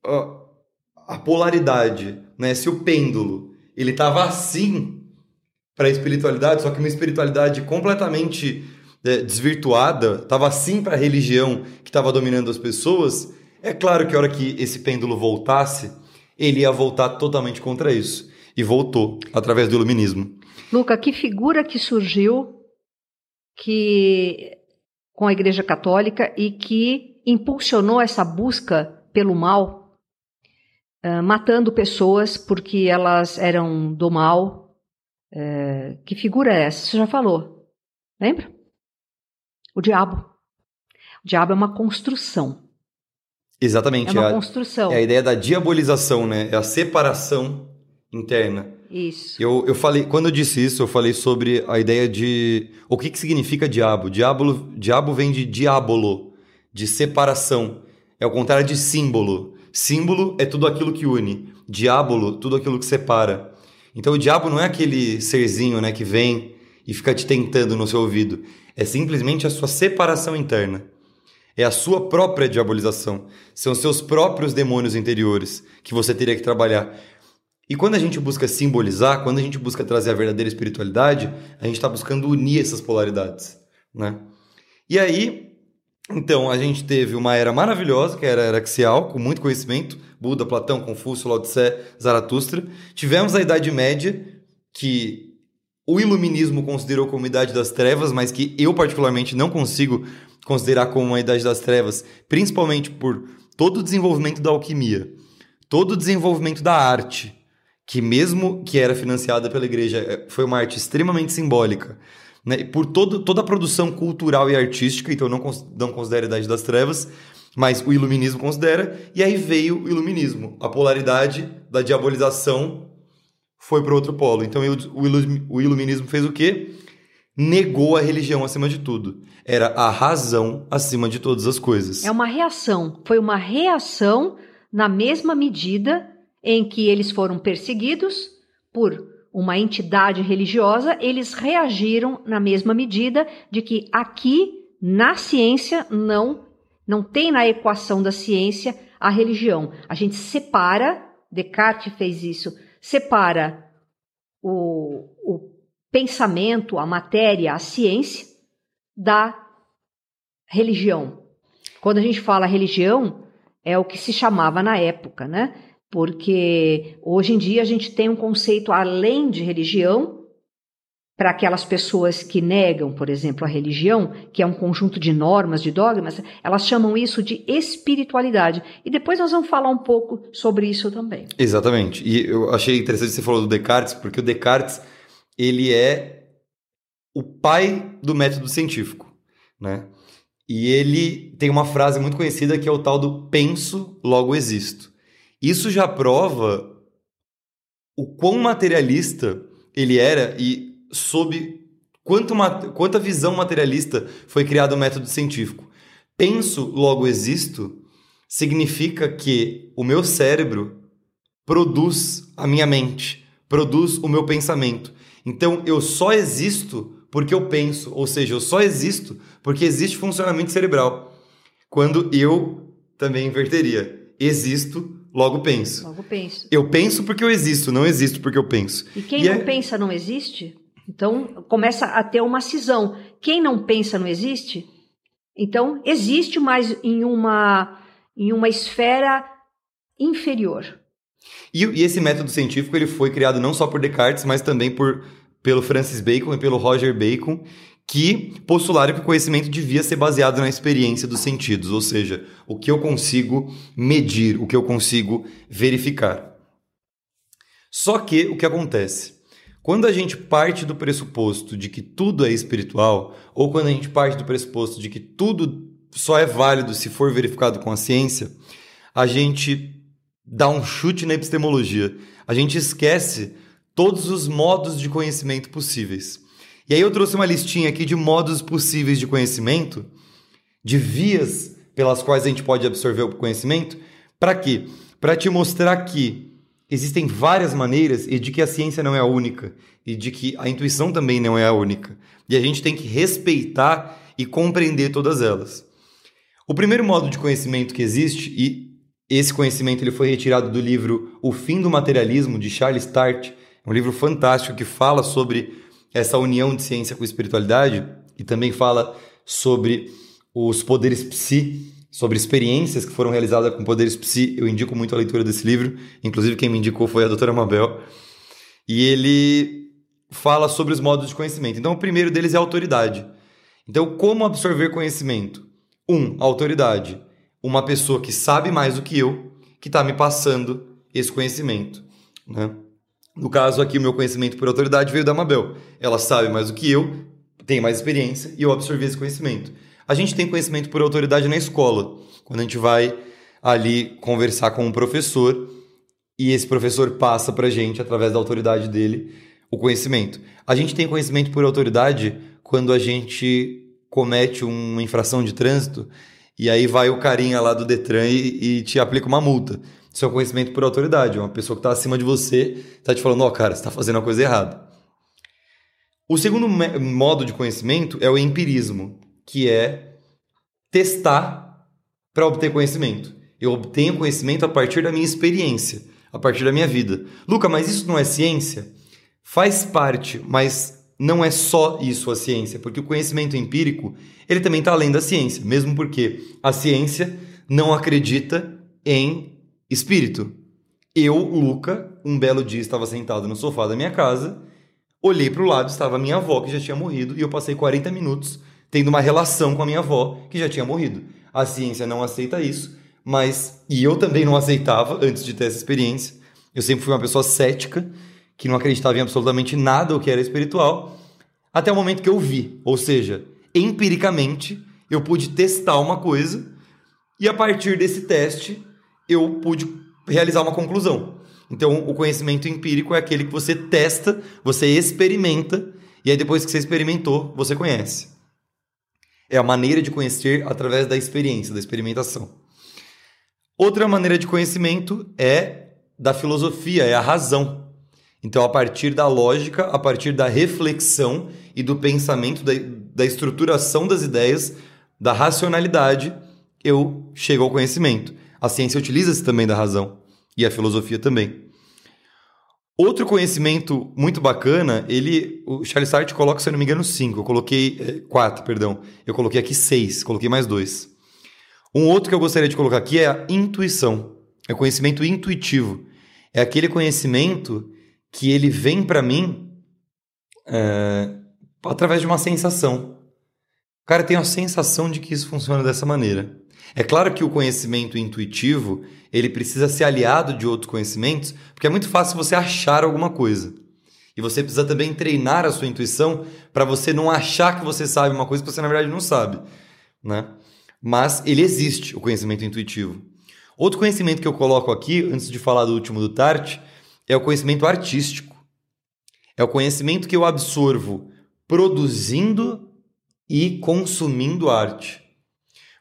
A: uh, a polaridade, né, se o pêndulo, ele estava assim para a espiritualidade, só que uma espiritualidade completamente é, desvirtuada, estava assim para a religião que estava dominando as pessoas, é claro que a hora que esse pêndulo voltasse, ele ia voltar totalmente contra isso. E voltou, através do iluminismo.
B: Luca, que figura que surgiu que com a Igreja Católica e que impulsionou essa busca pelo mal, uh, matando pessoas porque elas eram do mal. Uh, que figura é essa? Você já falou. Lembra? O diabo. O diabo é uma construção.
A: Exatamente.
B: É uma
A: é a,
B: construção.
A: É a ideia da diabolização, né? É a separação interna.
B: Isso.
A: Eu, eu falei, quando eu disse isso, eu falei sobre a ideia de o que, que significa diabo. Diabo, diabo vem de diabolo, de separação. É o contrário de símbolo. Símbolo é tudo aquilo que une. Diábolo, tudo aquilo que separa. Então o diabo não é aquele serzinho né, que vem e fica te tentando no seu ouvido. É simplesmente a sua separação interna. É a sua própria diabolização. São seus próprios demônios interiores que você teria que trabalhar. E quando a gente busca simbolizar, quando a gente busca trazer a verdadeira espiritualidade, a gente está buscando unir essas polaridades. Né? E aí, então, a gente teve uma era maravilhosa, que era a era axial, com muito conhecimento, Buda, Platão, Confúcio, Lao Tse, Zaratustra. Tivemos a Idade Média, que o iluminismo considerou como Idade das Trevas, mas que eu particularmente não consigo considerar como uma Idade das Trevas, principalmente por todo o desenvolvimento da alquimia, todo o desenvolvimento da arte, que mesmo que era financiada pela igreja, eh, foi uma arte extremamente simbólica né? por todo, toda a produção cultural e artística, então não, não considero a Idade das Trevas, mas o Iluminismo considera, e aí veio o Iluminismo. A polaridade da diabolização foi para outro polo. Então o, Iluminismo fez o quê? Negou a religião acima de tudo. Era a razão acima de todas as coisas.
B: É uma reação. Foi uma reação na mesma medida em que eles foram perseguidos por uma entidade religiosa, eles reagiram na mesma medida de que aqui na ciência não não tem na equação da ciência a religião. A gente separa, Descartes fez isso, separa o, o pensamento, a matéria, a ciência da religião. Quando a gente fala religião, é o que se chamava na época, né? Porque hoje em dia a gente tem um conceito além de religião, para aquelas pessoas que negam, por exemplo, a religião, que é um conjunto de normas, de dogmas, elas chamam isso de espiritualidade. E depois nós vamos falar um pouco sobre isso também.
A: Exatamente. E eu achei interessante você falou do Descartes, porque o Descartes, ele é o pai do método científico, né? E ele tem uma frase muito conhecida que é o tal do penso, logo existo. Isso já prova o quão materialista ele era e sob quanto, quanta visão materialista foi criado o método científico. Penso, logo existo, significa que o meu cérebro produz a minha mente, produz o meu pensamento. Então eu só existo porque eu penso, ou seja, eu só existo porque existe funcionamento cerebral. Quando eu também inverteria, existo, logo penso.
B: Logo penso.
A: Eu penso porque eu existo, não existo porque eu penso.
B: E quem e não é... pensa não existe? Então começa a ter uma cisão. Quem não pensa não existe? Então existe, mas em uma em uma esfera inferior.
A: E, e, esse método científico ele foi criado não só por Descartes, mas também por pelo Francis Bacon e pelo Roger Bacon, que postularam que o conhecimento devia ser baseado na experiência dos sentidos, ou seja, o que eu consigo medir, o que eu consigo verificar. Só que o que acontece? Quando a gente parte do pressuposto de que tudo é espiritual, ou quando a gente parte do pressuposto de que tudo só é válido se for verificado com a ciência, a gente dá um chute na epistemologia. A gente esquece todos os modos de conhecimento possíveis. E aí eu trouxe uma listinha aqui de modos possíveis de conhecimento, de vias pelas quais a gente pode absorver o conhecimento. Para quê? Para te mostrar que existem várias maneiras e de que a ciência não é a única e de que a intuição também não é a única. E a gente tem que respeitar e compreender todas elas. O primeiro modo de conhecimento que existe e esse conhecimento ele foi retirado do livro O Fim do Materialismo de Charles Tart, um livro fantástico que fala sobre essa união de ciência com espiritualidade e também fala sobre os poderes psi, sobre experiências que foram realizadas com poderes psi. Eu indico muito a leitura desse livro, inclusive quem me indicou foi a doutora Mabel. E ele fala sobre os modos de conhecimento. Então, o primeiro deles é a autoridade. Então, como absorver conhecimento? Um, autoridade. Uma pessoa que sabe mais do que eu, que está me passando esse conhecimento. Né? No caso aqui, o meu conhecimento por autoridade veio da Mabel. Ela sabe mais do que eu, tem mais experiência e eu absorvi esse conhecimento. A gente tem conhecimento por autoridade na escola, quando a gente vai ali conversar com um professor e esse professor passa para gente, através da autoridade dele, o conhecimento. A gente tem conhecimento por autoridade quando a gente comete uma infração de trânsito e aí vai o carinha lá do Detran e, e te aplica uma multa. Isso é um conhecimento por autoridade. Uma pessoa que está acima de você está te falando, ó, oh, cara, você está fazendo a coisa errada. O segundo modo de conhecimento é o empirismo, que é testar para obter conhecimento. Eu obtenho conhecimento a partir da minha experiência, a partir da minha vida. Luca, mas isso não é ciência? Faz parte, mas não é só isso a ciência, porque o conhecimento empírico ele também está além da ciência, mesmo porque a ciência não acredita em espírito. Eu, Luca, um belo dia estava sentado no sofá da minha casa, olhei para o lado, estava minha avó que já tinha morrido, e eu passei 40 minutos tendo uma relação com a minha avó que já tinha morrido. A ciência não aceita isso, mas e eu também não aceitava antes de ter essa experiência. Eu sempre fui uma pessoa cética, que não acreditava em absolutamente nada o que era espiritual, até o momento que eu vi, ou seja, empiricamente, eu pude testar uma coisa e a partir desse teste eu pude realizar uma conclusão. Então, o conhecimento empírico é aquele que você testa, você experimenta, e aí depois que você experimentou, você conhece. É a maneira de conhecer através da experiência, da experimentação. Outra maneira de conhecimento é da filosofia, é a razão. Então, a partir da lógica, a partir da reflexão e do pensamento, da, da estruturação das ideias, da racionalidade, eu chego ao conhecimento. A ciência utiliza-se também da razão e a filosofia também. Outro conhecimento muito bacana, ele, o Charles Sartre coloca, se eu não me engano, cinco. Eu coloquei é, quatro, perdão. Eu coloquei aqui seis, coloquei mais dois. Um outro que eu gostaria de colocar aqui é a intuição. É o conhecimento intuitivo. É aquele conhecimento que ele vem para mim é, através de uma sensação. O cara tem a sensação de que isso funciona dessa maneira. É claro que o conhecimento intuitivo ele precisa ser aliado de outros conhecimentos, porque é muito fácil você achar alguma coisa. E você precisa também treinar a sua intuição para você não achar que você sabe uma coisa que você na verdade não sabe, né? Mas ele existe, o conhecimento intuitivo. Outro conhecimento que eu coloco aqui, antes de falar do último do Tart, é o conhecimento artístico. É o conhecimento que eu absorvo produzindo e consumindo arte.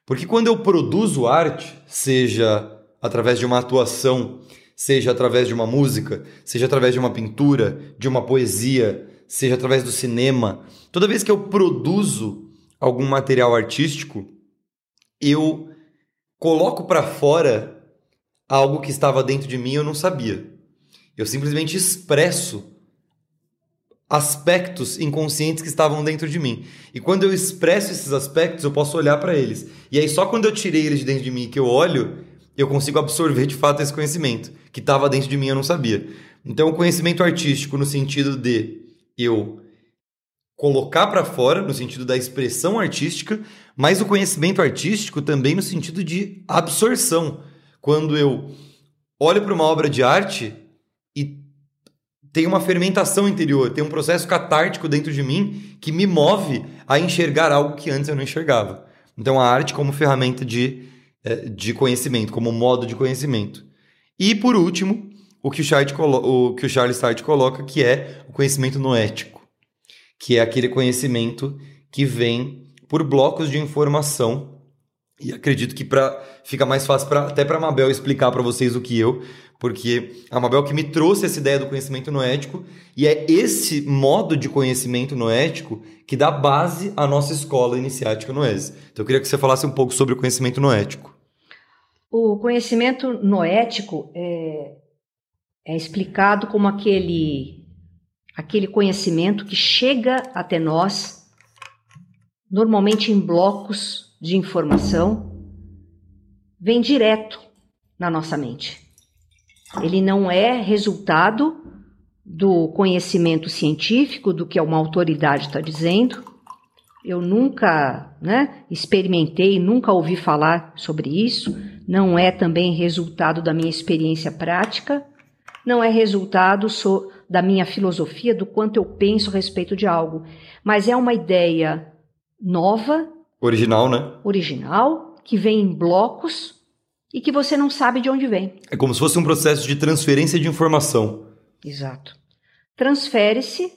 A: Porque quando eu produzo arte, seja através de uma atuação, seja através de uma música, seja através de uma pintura, de uma poesia, seja através do cinema, toda vez que eu produzo algum material artístico, eu coloco para fora algo que estava dentro de mim e eu não sabia. Eu simplesmente expresso aspectos inconscientes que estavam dentro de mim. E quando eu expresso esses aspectos, eu posso olhar para eles. E aí só quando eu tirei eles de dentro de mim que eu olho, eu consigo absorver de fato esse conhecimento que estava dentro de mim eu não sabia. Então, o conhecimento artístico no sentido de eu colocar para fora, no sentido da expressão artística, mas o conhecimento artístico também no sentido de absorção. Quando eu olho para uma obra de arte e tem uma fermentação interior, tem um processo catártico dentro de mim que me move a enxergar algo que antes eu não enxergava. Então, a arte como ferramenta de, eh, de conhecimento, como modo de conhecimento. E, por último, o que o, Chart o, que o Charles Tart coloca, que é o conhecimento noético, que é aquele conhecimento que vem por blocos de informação. E acredito que para fica mais fácil pra, até para a Mabel explicar para vocês o que eu, porque a Mabel que me trouxe essa ideia do conhecimento noético, e é esse modo de conhecimento noético que dá base à nossa escola iniciática noese. Então eu queria que você falasse um pouco sobre o conhecimento noético.
B: O conhecimento noético é, é explicado como aquele, aquele conhecimento que chega até nós, normalmente em blocos de informação, vem direto na nossa mente. Ele não é resultado do conhecimento científico, do que uma autoridade está dizendo. Eu nunca né, experimentei, nunca ouvi falar sobre isso. Não é também resultado da minha experiência prática. Não é resultado so, da minha filosofia, do quanto eu penso a respeito de algo. Mas é uma ideia nova.
A: Original, né?
B: Original, que vem em blocos e que você não sabe de onde vem.
A: É como se fosse um processo de transferência de informação.
B: Exato. Transfere-se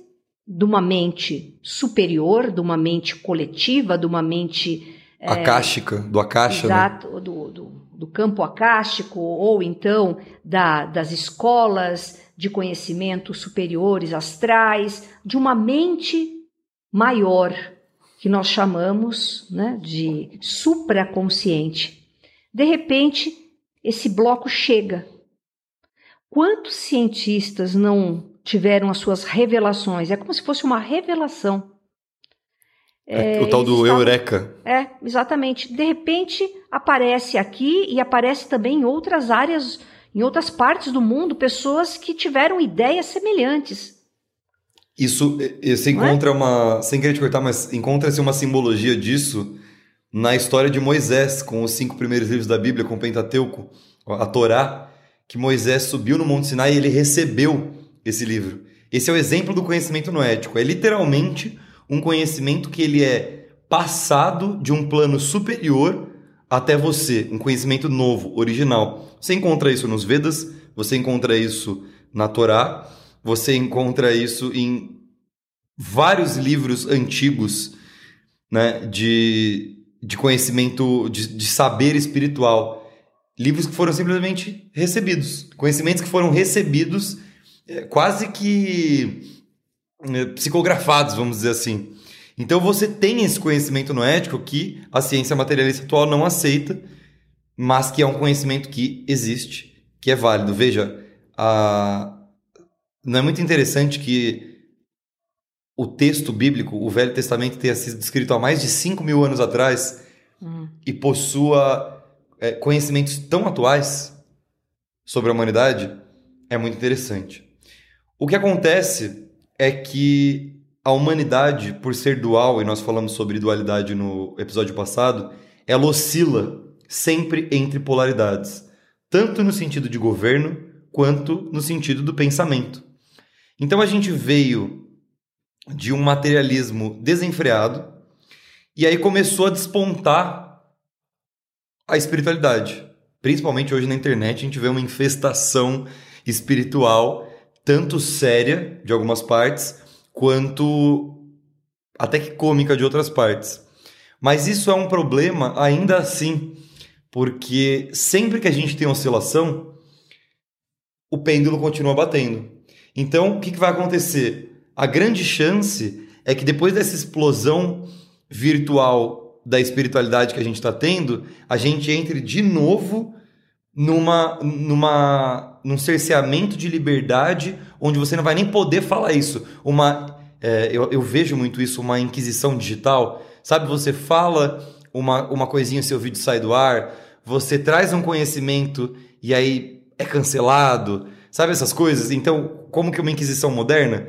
B: de uma mente superior, de uma mente coletiva, de uma mente.
A: É, acástica, do acaixa.
B: Né? Exato, né? do, do, do, campo acástico, ou então da, das escolas de conhecimento superiores astrais, de uma mente maior, que nós chamamos né, de supraconsciente. De repente, esse bloco chega. Quantos cientistas não tiveram as suas revelações? É como se fosse uma revelação.
A: É, o tal do estavam... Eureka.
B: É, exatamente. De repente aparece aqui e aparece também em outras áreas, em outras partes do mundo, pessoas que tiveram ideias semelhantes.
A: Isso, você é? encontra é? uma, sem querer te cortar, mas encontra-se uma simbologia disso na história de Moisés, com os cinco primeiros livros da Bíblia, com o Pentateuco, a Torá, que Moisés subiu no Monte Sinai e ele recebeu esse livro. Esse é o exemplo do conhecimento noético. É literalmente um conhecimento que ele é passado de um plano superior até você, um conhecimento novo, original. Você encontra isso nos Vedas, você encontra isso na Torá, você encontra isso em vários livros antigos né, de, de conhecimento, de, de saber espiritual. Livros que foram simplesmente recebidos. Conhecimentos que foram recebidos é, quase que é, psicografados, vamos dizer assim. Então você tem esse conhecimento noético que a ciência materialista atual não aceita, mas que é um conhecimento que existe, que é válido. Veja, a... não é muito interessante que o texto bíblico, o Velho Testamento, tenha sido escrito há mais de 5 mil anos atrás hum. e possua é, conhecimentos tão atuais sobre a humanidade é muito interessante. O que acontece é que a humanidade, por ser dual, e nós falamos sobre dualidade no episódio passado, ela oscila sempre entre polaridades, tanto no sentido de governo quanto no sentido do pensamento. Então a gente veio de um materialismo desenfreado e aí começou a despontar a espiritualidade. Principalmente hoje na internet, a gente vê uma infestação espiritual, tanto séria de algumas partes, quanto até que cômica de outras partes. Mas isso é um problema ainda assim, porque sempre que a gente tem oscilação, o pêndulo continua batendo. Então, o que, que vai acontecer? A grande chance é que depois dessa explosão virtual da espiritualidade que a gente está tendo, a gente entre de novo numa, numa, num cerceamento de liberdade onde você não vai nem poder falar isso. Uma, é, eu, eu vejo muito isso, uma inquisição digital. Sabe, você fala uma, uma coisinha, seu vídeo sai do ar, você traz um conhecimento e aí é cancelado. Sabe essas coisas? Então, como que uma inquisição moderna?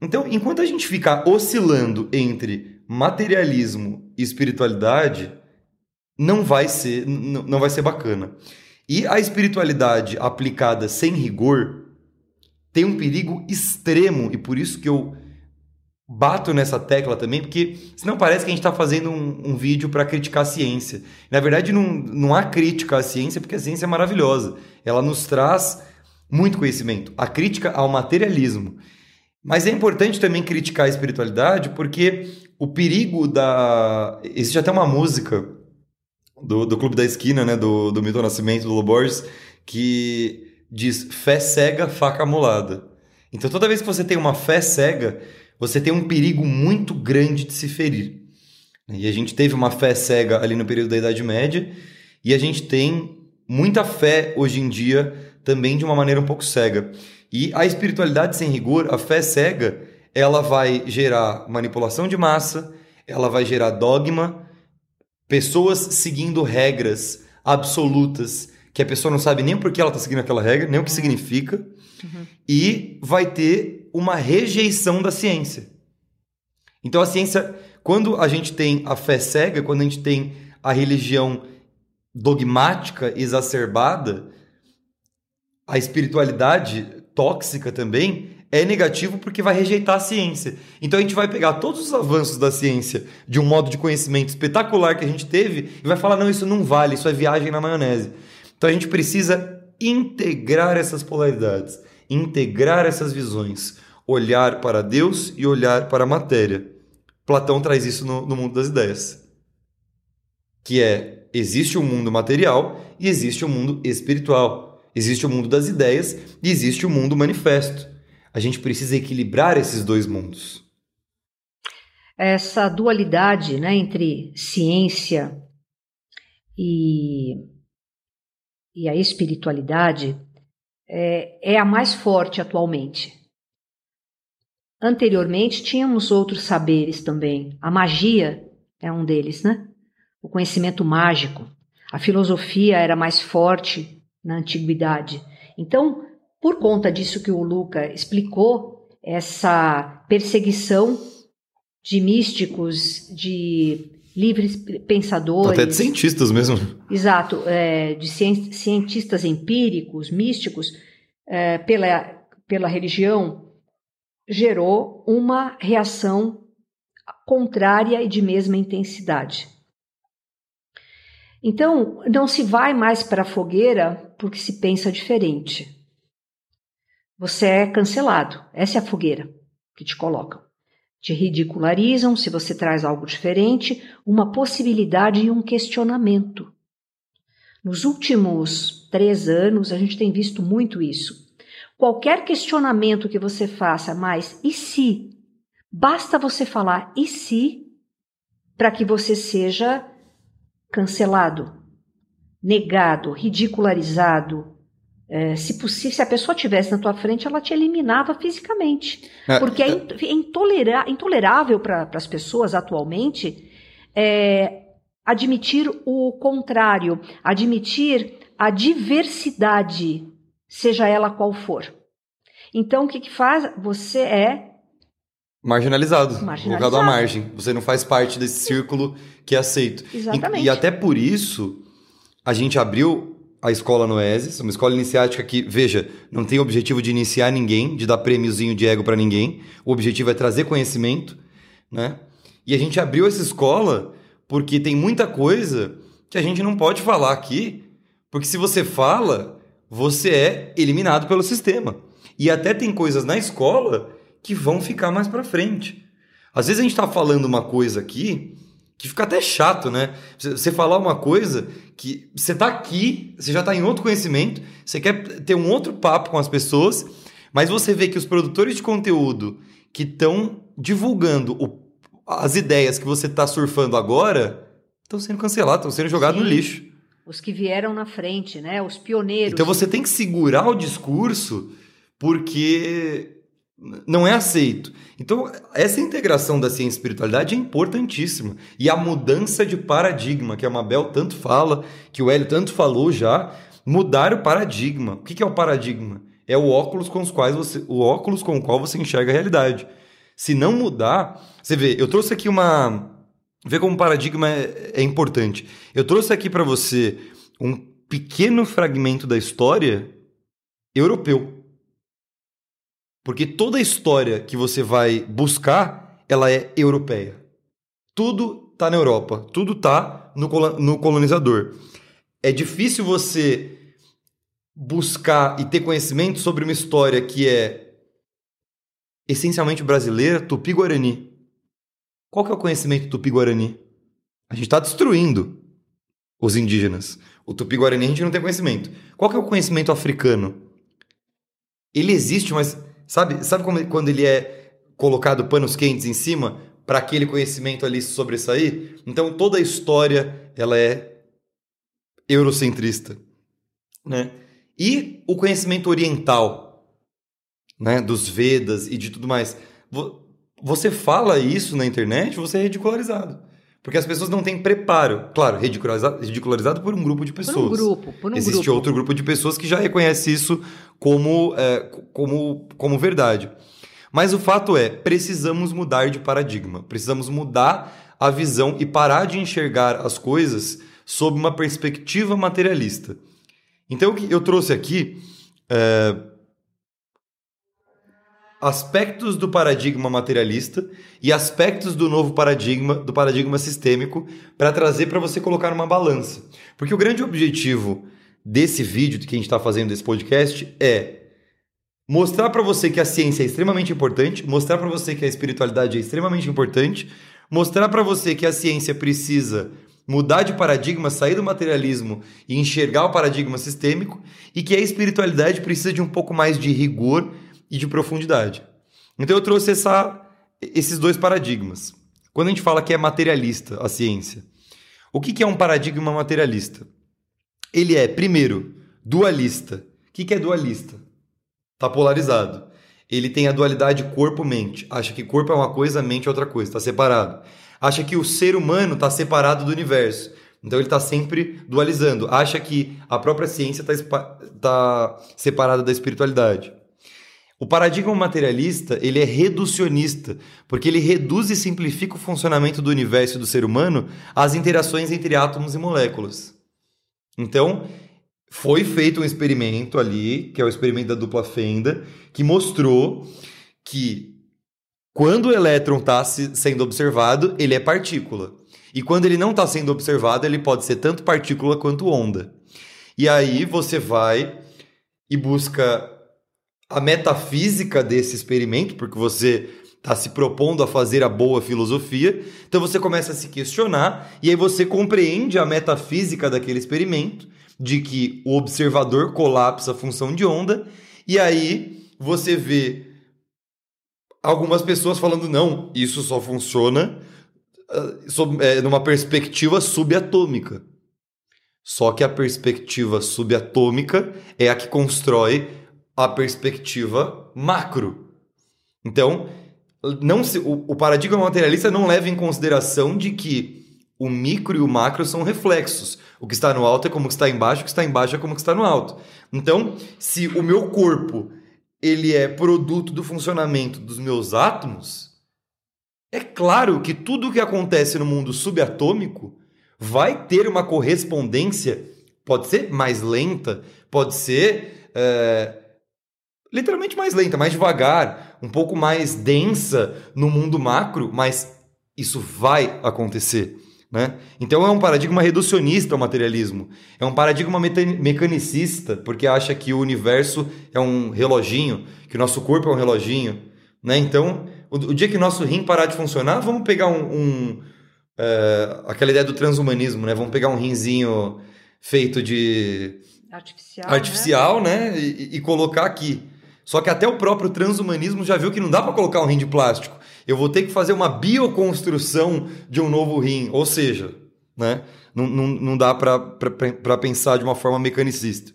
A: Então, enquanto a gente ficar oscilando entre materialismo e espiritualidade, não vai ser não vai ser bacana. E a espiritualidade aplicada sem rigor tem um perigo extremo, e por isso que eu bato nessa tecla também, porque senão parece que a gente está fazendo um, um vídeo para criticar a ciência. Na verdade, não, não há crítica à ciência, porque a ciência é maravilhosa. Ela nos traz muito conhecimento. A crítica ao materialismo. Mas é importante também criticar a espiritualidade, porque o perigo da. Existe até uma música do, do Clube da Esquina, né? Do, do Milton Nascimento, do Loborges, que diz fé cega, faca amolada. Então toda vez que você tem uma fé cega, você tem um perigo muito grande de se ferir. E a gente teve uma fé cega ali no período da Idade Média, e a gente tem muita fé hoje em dia também de uma maneira um pouco cega. E a espiritualidade sem rigor, a fé cega, ela vai gerar manipulação de massa, ela vai gerar dogma, pessoas seguindo regras absolutas que a pessoa não sabe nem por que ela está seguindo aquela regra, nem o que significa, uhum. e vai ter uma rejeição da ciência. Então a ciência, quando a gente tem a fé cega, quando a gente tem a religião dogmática exacerbada, a espiritualidade tóxica também é negativo porque vai rejeitar a ciência. Então a gente vai pegar todos os avanços da ciência de um modo de conhecimento espetacular que a gente teve e vai falar: não, isso não vale, isso é viagem na maionese. Então a gente precisa integrar essas polaridades, integrar essas visões, olhar para Deus e olhar para a matéria. Platão traz isso no, no mundo das ideias, que é existe o um mundo material e existe o um mundo espiritual, existe o mundo das ideias e existe o mundo manifesto a gente precisa equilibrar esses dois mundos.
B: Essa dualidade né, entre ciência e, e a espiritualidade é, é a mais forte atualmente. Anteriormente tínhamos outros saberes também. A magia é um deles, né? O conhecimento mágico. A filosofia era mais forte na antiguidade. Então, por conta disso que o Luca explicou, essa perseguição de místicos, de livres pensadores.
A: Até de cientistas mesmo.
B: Exato, é, de cientistas empíricos, místicos, é, pela, pela religião, gerou uma reação contrária e de mesma intensidade. Então, não se vai mais para a fogueira porque se pensa diferente você é cancelado. Essa é a fogueira que te colocam. Te ridicularizam se você traz algo diferente, uma possibilidade e um questionamento. Nos últimos três anos, a gente tem visto muito isso. Qualquer questionamento que você faça, mas e se? Basta você falar e se para que você seja cancelado, negado, ridicularizado, é, se possível, se a pessoa tivesse na tua frente, ela te eliminava fisicamente. É, porque é, é intolerável para as pessoas atualmente é, admitir o contrário, admitir a diversidade, seja ela qual for. Então, o que, que faz? Você é
A: marginalizado,
B: Marginalizado.
A: colocado à margem. Você não faz parte desse círculo que é aceito.
B: Exatamente.
A: E, e até por isso, a gente abriu a escola Noesis, uma escola iniciática que, veja, não tem o objetivo de iniciar ninguém, de dar prêmiozinho de ego para ninguém. O objetivo é trazer conhecimento, né? E a gente abriu essa escola porque tem muita coisa que a gente não pode falar aqui, porque se você fala, você é eliminado pelo sistema. E até tem coisas na escola que vão ficar mais para frente. Às vezes a gente está falando uma coisa aqui que fica até chato, né? Você falar uma coisa que você tá aqui, você já tá em outro conhecimento, você quer ter um outro papo com as pessoas, mas você vê que os produtores de conteúdo que estão divulgando o, as ideias que você está surfando agora estão sendo cancelados, estão sendo jogados no
B: Sim.
A: lixo.
B: os que vieram na frente, né? Os pioneiros.
A: Então você tem que segurar o discurso porque não é aceito. Então, essa integração da ciência e espiritualidade é importantíssima. E a mudança de paradigma, que a Mabel tanto fala, que o Hélio tanto falou já, mudar o paradigma. O que é o paradigma? É o óculos com os quais você, o óculos com o qual você enxerga a realidade. Se não mudar, você vê, eu trouxe aqui uma Vê como o paradigma é, é importante. Eu trouxe aqui para você um pequeno fragmento da história europeu. Porque toda a história que você vai buscar, ela é europeia. Tudo tá na Europa, tudo tá no, no colonizador. É difícil você buscar e ter conhecimento sobre uma história que é essencialmente brasileira, tupi-guarani. Qual que é o conhecimento tupi-guarani? A gente está destruindo os indígenas. O tupi-guarani a gente não tem conhecimento. Qual que é o conhecimento africano? Ele existe, mas sabe, sabe como, quando ele é colocado panos quentes em cima para aquele conhecimento ali sobressair? Então toda a história ela é eurocentrista, né? E o conhecimento oriental, né, dos Vedas e de tudo mais. Vo- Você fala isso na internet, você é ridicularizado. Porque as pessoas não têm preparo. Claro, ridicularizado, ridicularizado por um grupo de
B: por
A: pessoas.
B: um grupo, por um
A: Existe
B: grupo.
A: outro grupo de pessoas que já reconhece isso como, é, como, como verdade. Mas o fato é, precisamos mudar de paradigma. Precisamos mudar a visão e parar de enxergar as coisas sob uma perspectiva materialista. Então, eu trouxe aqui é, aspectos do paradigma materialista e aspectos do novo paradigma, do paradigma sistêmico, para trazer para você colocar numa balança. Porque o grande objetivo desse vídeo que a gente está fazendo, desse podcast, é mostrar para você que a ciência é extremamente importante, mostrar para você que a espiritualidade é extremamente importante, mostrar para você que a ciência precisa mudar de paradigma, sair do materialismo e enxergar o paradigma sistêmico, e que a espiritualidade precisa de um pouco mais de rigor e de profundidade. Então eu trouxe essa, esses dois paradigmas. Quando a gente fala que é materialista a ciência, o que, que é um paradigma materialista? Ele é, primeiro, dualista. O que, que é dualista? Está polarizado. Ele tem a dualidade corpo-mente. Acha que corpo é uma coisa, mente é outra coisa. Está separado. Acha que o ser humano está separado do universo. Então ele está sempre dualizando. Acha que a própria ciência está tá separada da espiritualidade. O paradigma materialista ele é reducionista, porque ele reduz e simplifica o funcionamento do universo e do ser humano às interações entre átomos e moléculas. Então, foi feito um experimento ali, que é o experimento da dupla fenda, que mostrou que quando o elétron está sendo observado, ele é partícula. E quando ele não está sendo observado, ele pode ser tanto partícula quanto onda. E aí você vai e busca a metafísica desse experimento, porque você está se propondo a fazer a boa filosofia. Então você começa a se questionar e aí você compreende a metafísica daquele experimento, de que o observador colapsa a função de onda, e aí você vê algumas pessoas falando não, isso só funciona uh, sob, é, numa perspectiva subatômica. Só que a perspectiva subatômica é a que constrói a perspectiva macro. Então, não se, o, o paradigma materialista não leva em consideração de que o micro e o macro são reflexos. O que está no alto é como que está embaixo, o que está embaixo é como que está no alto. Então, se o meu corpo ele é produto do funcionamento dos meus átomos, é claro que tudo o que acontece no mundo subatômico vai ter uma correspondência, pode ser mais lenta, pode ser é, literalmente mais lenta, mais devagar, um pouco mais densa no mundo macro, mas isso vai acontecer. Né? Então é um paradigma reducionista o materialismo. É um paradigma mecanicista, porque acha que o universo é um reloginho, que o nosso corpo é um reloginho. Né? Então, o, o dia que o nosso rim parar de funcionar, vamos pegar um. um é, aquela ideia do transhumanismo, né? Vamos pegar um rinzinho feito de.
B: Artificial.
A: Artificial, né? né? E, e colocar aqui. Só que até o próprio transhumanismo já viu que não dá para colocar um rim de plástico eu vou ter que fazer uma bioconstrução de um novo rim. Ou seja, né? não, não, não dá para pensar de uma forma mecanicista.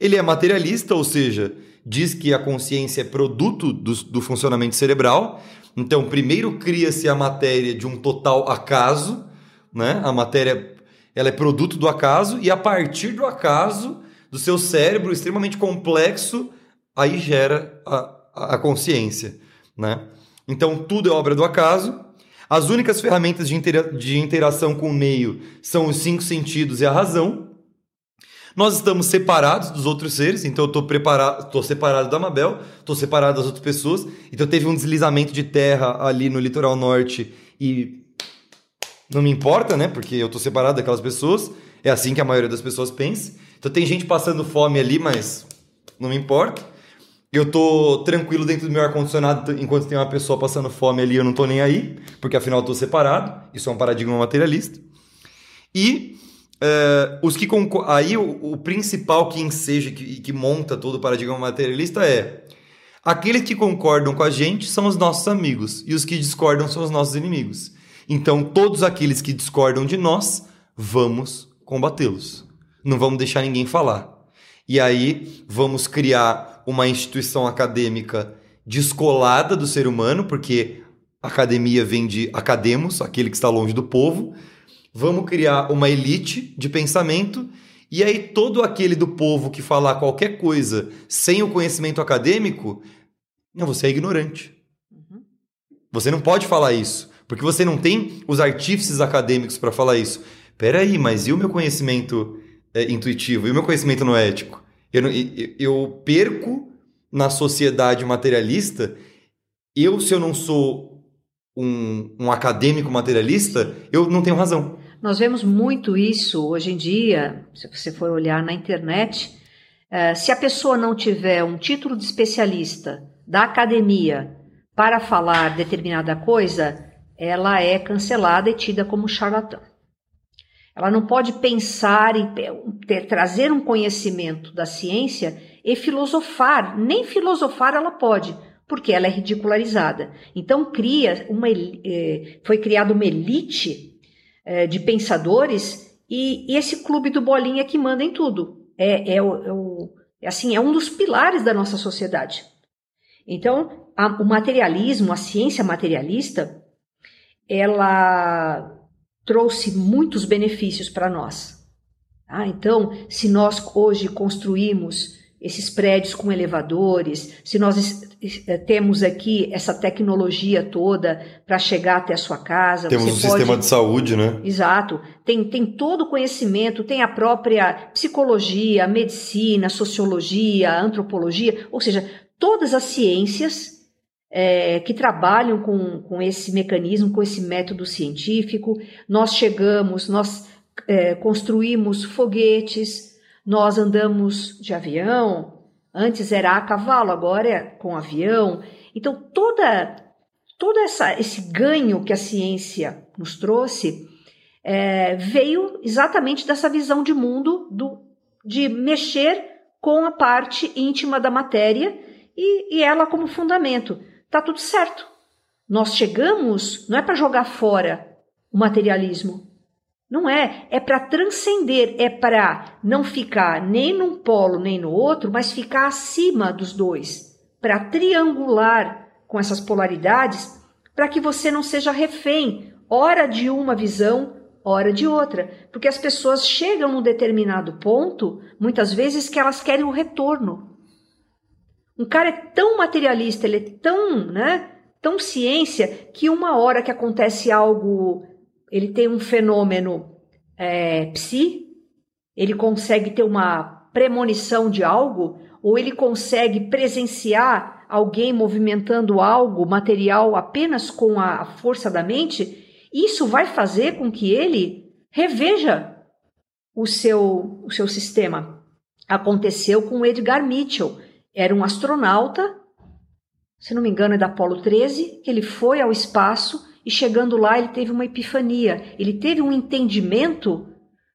A: Ele é materialista, ou seja, diz que a consciência é produto do, do funcionamento cerebral. Então, primeiro cria-se a matéria de um total acaso, né? A matéria ela é produto do acaso e a partir do acaso do seu cérebro extremamente complexo, aí gera a, a consciência, né? Então, tudo é obra do acaso. As únicas ferramentas de, intera de interação com o meio são os cinco sentidos e a razão. Nós estamos separados dos outros seres, então eu estou preparado, estou separado da Mabel, estou separado das outras pessoas. Então teve um deslizamento de terra ali no litoral norte e não me importa, né? Porque eu estou separado daquelas pessoas. É assim que a maioria das pessoas pensa. Então tem gente passando fome ali, mas não me importa. Eu tô tranquilo dentro do meu ar-condicionado enquanto tem uma pessoa passando fome ali, eu não tô nem aí, porque afinal eu tô separado. Isso é um paradigma materialista. E uh, os que aí o, o, principal que enseja que, que monta todo o paradigma materialista é aqueles que concordam com a gente são os nossos amigos e os que discordam são os nossos inimigos. Então todos aqueles que discordam de nós, vamos combatê-los. Não vamos deixar ninguém falar. E aí vamos criar uma instituição acadêmica descolada do ser humano, porque academia vem de academos, aquele que está longe do povo. Vamos criar uma elite de pensamento e aí todo aquele do povo que falar qualquer coisa sem o conhecimento acadêmico, não, você é ignorante. Uhum. Você não pode falar isso, porque você não tem os artífices acadêmicos para falar isso. Peraí, mas e o meu conhecimento é, intuitivo? E o meu conhecimento não ético? Eu, eu perco na sociedade materialista. Eu, se eu não sou um, um acadêmico materialista, eu não tenho razão.
B: Nós vemos muito isso hoje em dia, se você for olhar na internet. É, se a pessoa não tiver um título de especialista da academia para falar determinada coisa, ela é cancelada e tida como charlatão. Ela não pode pensar em ter, trazer um conhecimento da ciência e filosofar. Nem filosofar ela pode, porque ela é ridicularizada. Então cria uma, eh, foi criada uma elite eh, de pensadores e, e, esse clube do bolinha que manda em tudo. É, é, o, é, o, é assim, é um dos pilares da nossa sociedade. Então, a, o materialismo, a ciência materialista, ela trouxe muitos benefícios para nós. Ah, então, se nós hoje construímos esses prédios com elevadores, se nós eh, temos aqui essa tecnologia toda para chegar até a sua casa.
A: Temos um pode... sistema de saúde, né?
B: Exato. Tem, tem todo o conhecimento, tem a própria psicologia, medicina, sociologia, antropologia, ou seja, todas as ciências é, que trabalham com, com esse mecanismo, com esse método científico. Nós chegamos, nós é, construímos foguetes, nós andamos de avião. Antes era a cavalo, agora é com avião. Então, toda, todo essa, esse ganho que a ciência nos trouxe é, veio exatamente dessa visão de mundo do, de mexer com a parte íntima da matéria e, e ela como fundamento tá tudo certo. Nós chegamos, não é para jogar fora o materialismo. Não é, é para transcender, é para não ficar nem num polo nem no outro, mas ficar acima dos dois, para triangular com essas polaridades, para que você não seja refém, ora de uma visão, hora de outra, porque as pessoas chegam num determinado ponto, muitas vezes que elas querem o retorno. Um cara é tão materialista, ele é tão, né, tão ciência que uma hora que acontece algo, ele tem um fenômeno é, psi, ele consegue ter uma premonição de algo, ou ele consegue presenciar alguém movimentando algo material apenas com a força da mente, isso vai fazer com que ele reveja o seu, o seu sistema. Aconteceu com Edgar Mitchell. Era um astronauta, se não me engano, é da Apollo 13, que ele foi ao espaço e chegando lá ele teve uma epifania. Ele teve um entendimento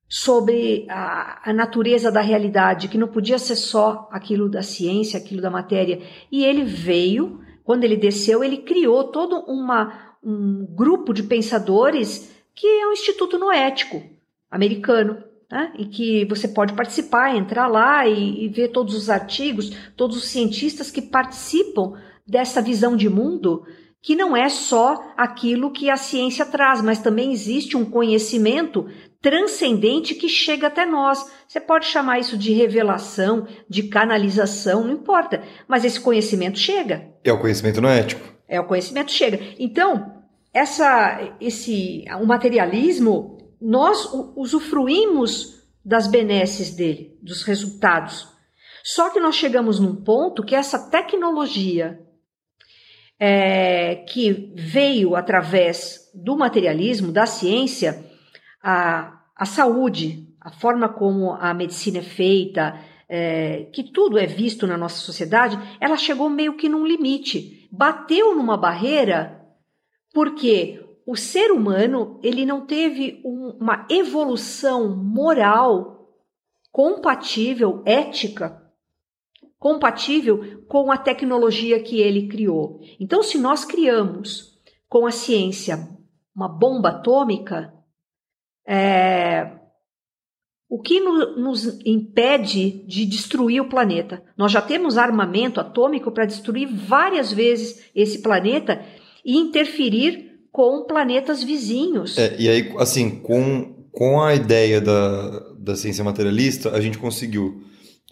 B: sobre a, a, natureza da realidade, que não podia ser só aquilo da ciência, aquilo da matéria. E ele veio, quando ele desceu, ele criou todo uma, um grupo de pensadores que é o Instituto Noético americano, né? e que você pode participar, entrar lá e, e ver todos os artigos, todos os cientistas que participam dessa visão de mundo que não é só aquilo que a ciência traz, mas também existe um conhecimento transcendente que chega até nós. Você pode chamar isso de revelação, de canalização, não importa, mas esse conhecimento chega.
A: É o conhecimento noético.
B: É, o conhecimento chega. Então, essa, esse, o materialismo, nós usufruímos das benesses dele, dos resultados. Só que nós chegamos num ponto que essa tecnologia é, que veio através do materialismo, da ciência, a, a saúde, a forma como a medicina é feita, é, que tudo é visto na nossa sociedade, ela chegou meio que num limite bateu numa barreira porque o ser humano ele não teve um, uma evolução moral compatível, ética, compatível com a tecnologia que ele criou. Então, se nós criamos com a ciência uma bomba atômica, é, o que nos impede de destruir o planeta? Nós já temos armamento atômico para destruir várias vezes esse planeta e interferir com planetas vizinhos.
A: É, e aí, assim, com, com a ideia da, da ciência materialista, a gente conseguiu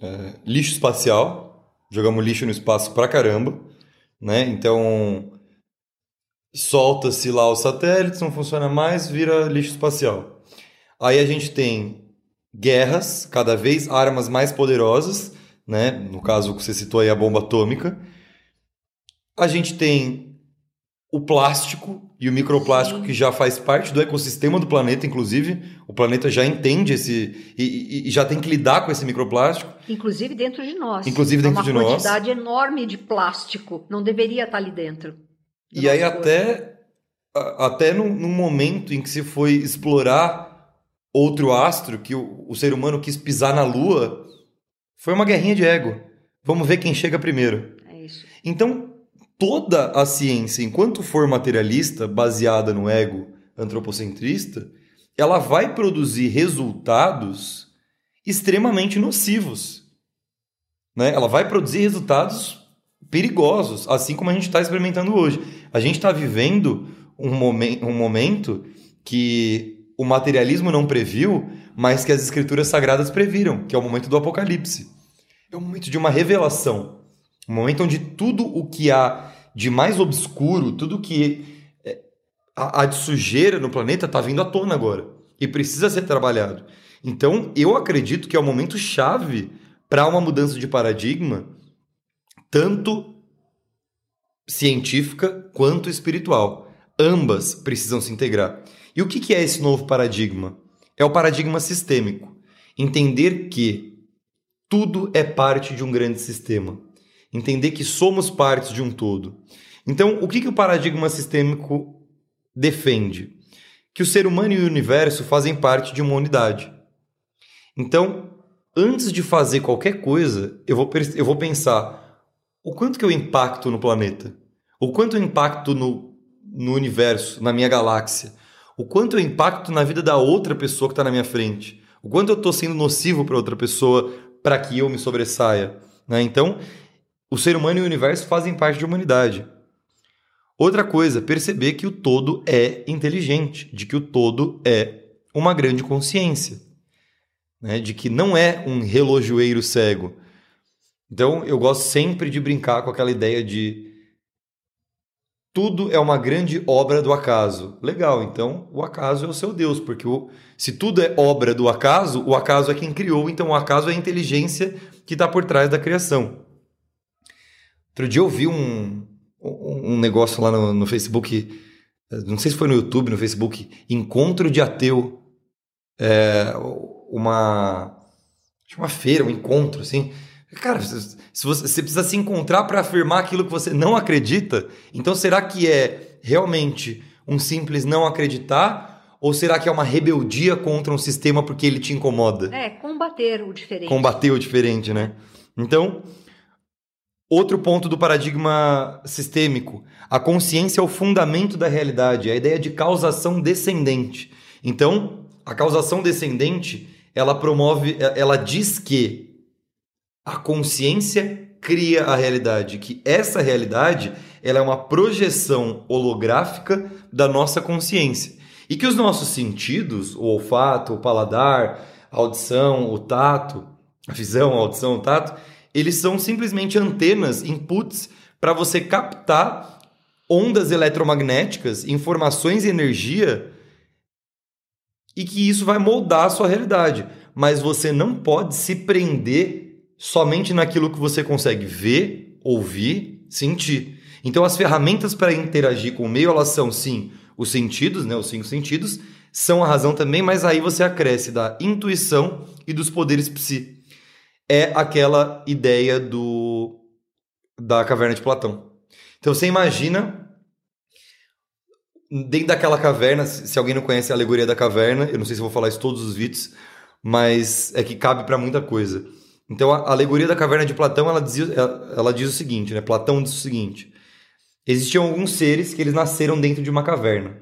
A: é, lixo espacial, jogamos lixo no espaço pra caramba, né? Então, solta-se lá os satélites, não funciona mais, vira lixo espacial. Aí a gente tem guerras, cada vez armas mais poderosas, né? No caso que você citou aí a bomba atômica. A gente tem o plástico e o microplástico Sim. que já faz parte do ecossistema do planeta, inclusive. O planeta já entende esse e, e, já tem que lidar com esse microplástico.
B: Inclusive dentro de nós.
A: Inclusive dentro de nós.
B: Uma quantidade enorme de plástico. Não deveria estar ali dentro.
A: E aí corpo. até até num, num momento em que se foi explorar outro astro que o, o ser humano quis pisar na Lua, foi uma guerrinha de ego. Vamos ver quem chega primeiro.
B: É isso.
A: Então, toda a ciência, enquanto for materialista, baseada no ego antropocentrista, ela vai produzir resultados extremamente nocivos. Né? Ela vai produzir resultados perigosos, assim como a gente está experimentando hoje. A gente está vivendo um, momen um momento que o materialismo não previu, mas que as escrituras sagradas previram, que é o momento do Apocalipse. É o momento de uma revelação. Um momento onde tudo o que há de mais obscuro, tudo que é, há de sujeira no planeta está vindo à tona agora. E precisa ser trabalhado. Então, eu acredito que é o momento chave para uma mudança de paradigma, tanto científica quanto espiritual. Ambas precisam se integrar. E o que é esse novo paradigma? É o paradigma sistêmico. Entender que tudo é parte de um grande sistema. Entender que somos partes de um todo. Então, o que, que o paradigma sistêmico defende? Que o ser humano e o universo fazem parte de uma unidade. Então, antes de fazer qualquer coisa, eu vou, eu vou pensar o quanto que eu impacto no planeta, o quanto eu impacto no, no universo, na minha galáxia, o quanto eu impacto na vida da outra pessoa que está na minha frente, o quanto eu estou sendo nocivo para outra pessoa para que eu me sobressaia. Né? Então, o ser humano e o universo fazem parte de humanidade. Outra coisa, perceber que o todo é inteligente, de que o todo é uma grande consciência, né? de que não é um relojoeiro cego. Então, eu gosto sempre de brincar com aquela ideia de tudo é uma grande obra do acaso. Legal, então o acaso é o seu Deus, porque o, se tudo é obra do acaso, o acaso é quem criou, então o acaso é a inteligência que está por trás da criação. Outro dia eu vi um, um negócio lá no, no Facebook, não sei se foi no YouTube, no Facebook, Encontro de Ateu. É, uma, uma feira, um encontro, assim. Cara, se você, você precisa se encontrar para afirmar aquilo que você não acredita, então será que é realmente um simples não acreditar? Ou será que é uma rebeldia contra um sistema porque ele te incomoda?
B: É, combater o diferente.
A: Combater o diferente, né? Então, outro ponto do paradigma sistêmico. A consciência é o fundamento da realidade, a ideia de causação descendente. Então, a causação descendente, ela promove, ela diz que a consciência cria a realidade, que essa realidade ela é uma projeção holográfica da nossa consciência. E que os nossos sentidos, o olfato, o paladar, a audição, o tato, a visão, a audição, o tato, eles são simplesmente antenas, inputs para você captar ondas eletromagnéticas, informações e energia e que isso vai moldar a sua realidade. Mas você não pode se prender somente naquilo que você consegue ver, ouvir, sentir. Então as ferramentas para interagir com o meio, elas são sim os sentidos, né, os cinco sentidos, são a razão também, mas aí você acresce da intuição e dos poderes psi. É aquela ideia do da caverna de Platão. Então você imagina dentro daquela caverna, se alguém não conhece a alegoria da caverna, eu não sei se vou falar isso todos os vídeos, mas é que cabe para muita coisa. Então a alegoria da caverna de Platão ela diz, ela diz o seguinte, né? Platão diz o seguinte: existiam alguns seres que eles nasceram dentro de uma caverna.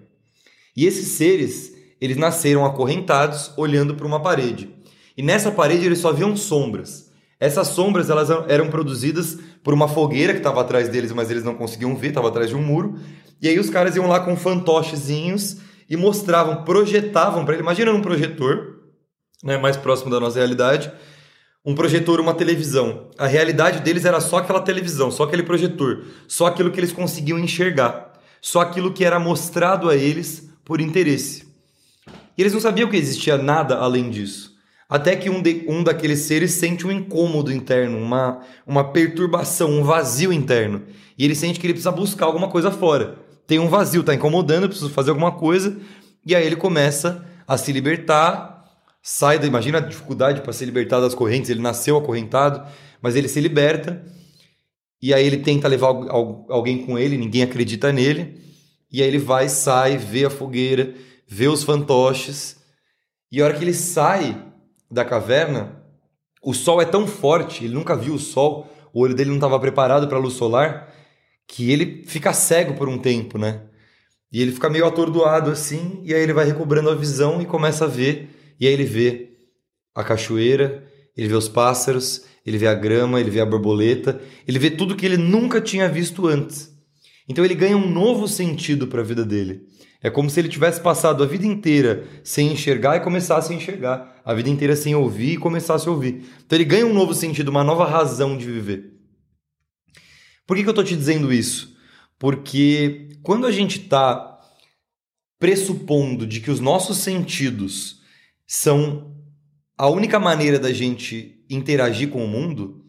A: E esses seres, eles nasceram acorrentados, olhando para uma parede. E nessa parede eles só viam sombras. Essas sombras elas eram produzidas por uma fogueira que estava atrás deles, mas eles não conseguiam ver, estava atrás de um muro. E aí os caras iam lá com fantochezinhos e mostravam, projetavam para ele. Imagina um projetor, né, mais próximo da nossa realidade um projetor, uma televisão. A realidade deles era só aquela televisão, só aquele projetor, só aquilo que eles conseguiam enxergar, só aquilo que era mostrado a eles por interesse. E eles não sabiam que existia nada além disso. Até que um, de, um daqueles seres sente um incômodo interno, uma, uma perturbação, um vazio interno. E ele sente que ele precisa buscar alguma coisa fora. Tem um vazio, está incomodando, precisa fazer alguma coisa. E aí ele começa a se libertar sai da. Imagina a dificuldade para se libertar das correntes. Ele nasceu acorrentado, mas ele se liberta. E aí ele tenta levar alguém com ele, ninguém acredita nele. E aí ele vai, sai, vê a fogueira, vê os fantoches. E a hora que ele sai da caverna, o sol é tão forte, ele nunca viu o sol, o olho dele não estava preparado para a luz solar, que ele fica cego por um tempo, né? E ele fica meio atordoado assim, e aí ele vai recobrando a visão e começa a ver e aí ele vê a cachoeira, ele vê os pássaros, ele vê a grama, ele vê a borboleta, ele vê tudo que ele nunca tinha visto antes. Então ele ganha um novo sentido para a vida dele. É como se ele tivesse passado a vida inteira sem enxergar e começasse a enxergar, a vida inteira sem ouvir e começasse a ouvir. Então ele ganha um novo sentido, uma nova razão de viver. Por que, que eu estou te dizendo isso? Porque quando a gente está pressupondo de que os nossos sentidos são a única maneira da gente interagir com o mundo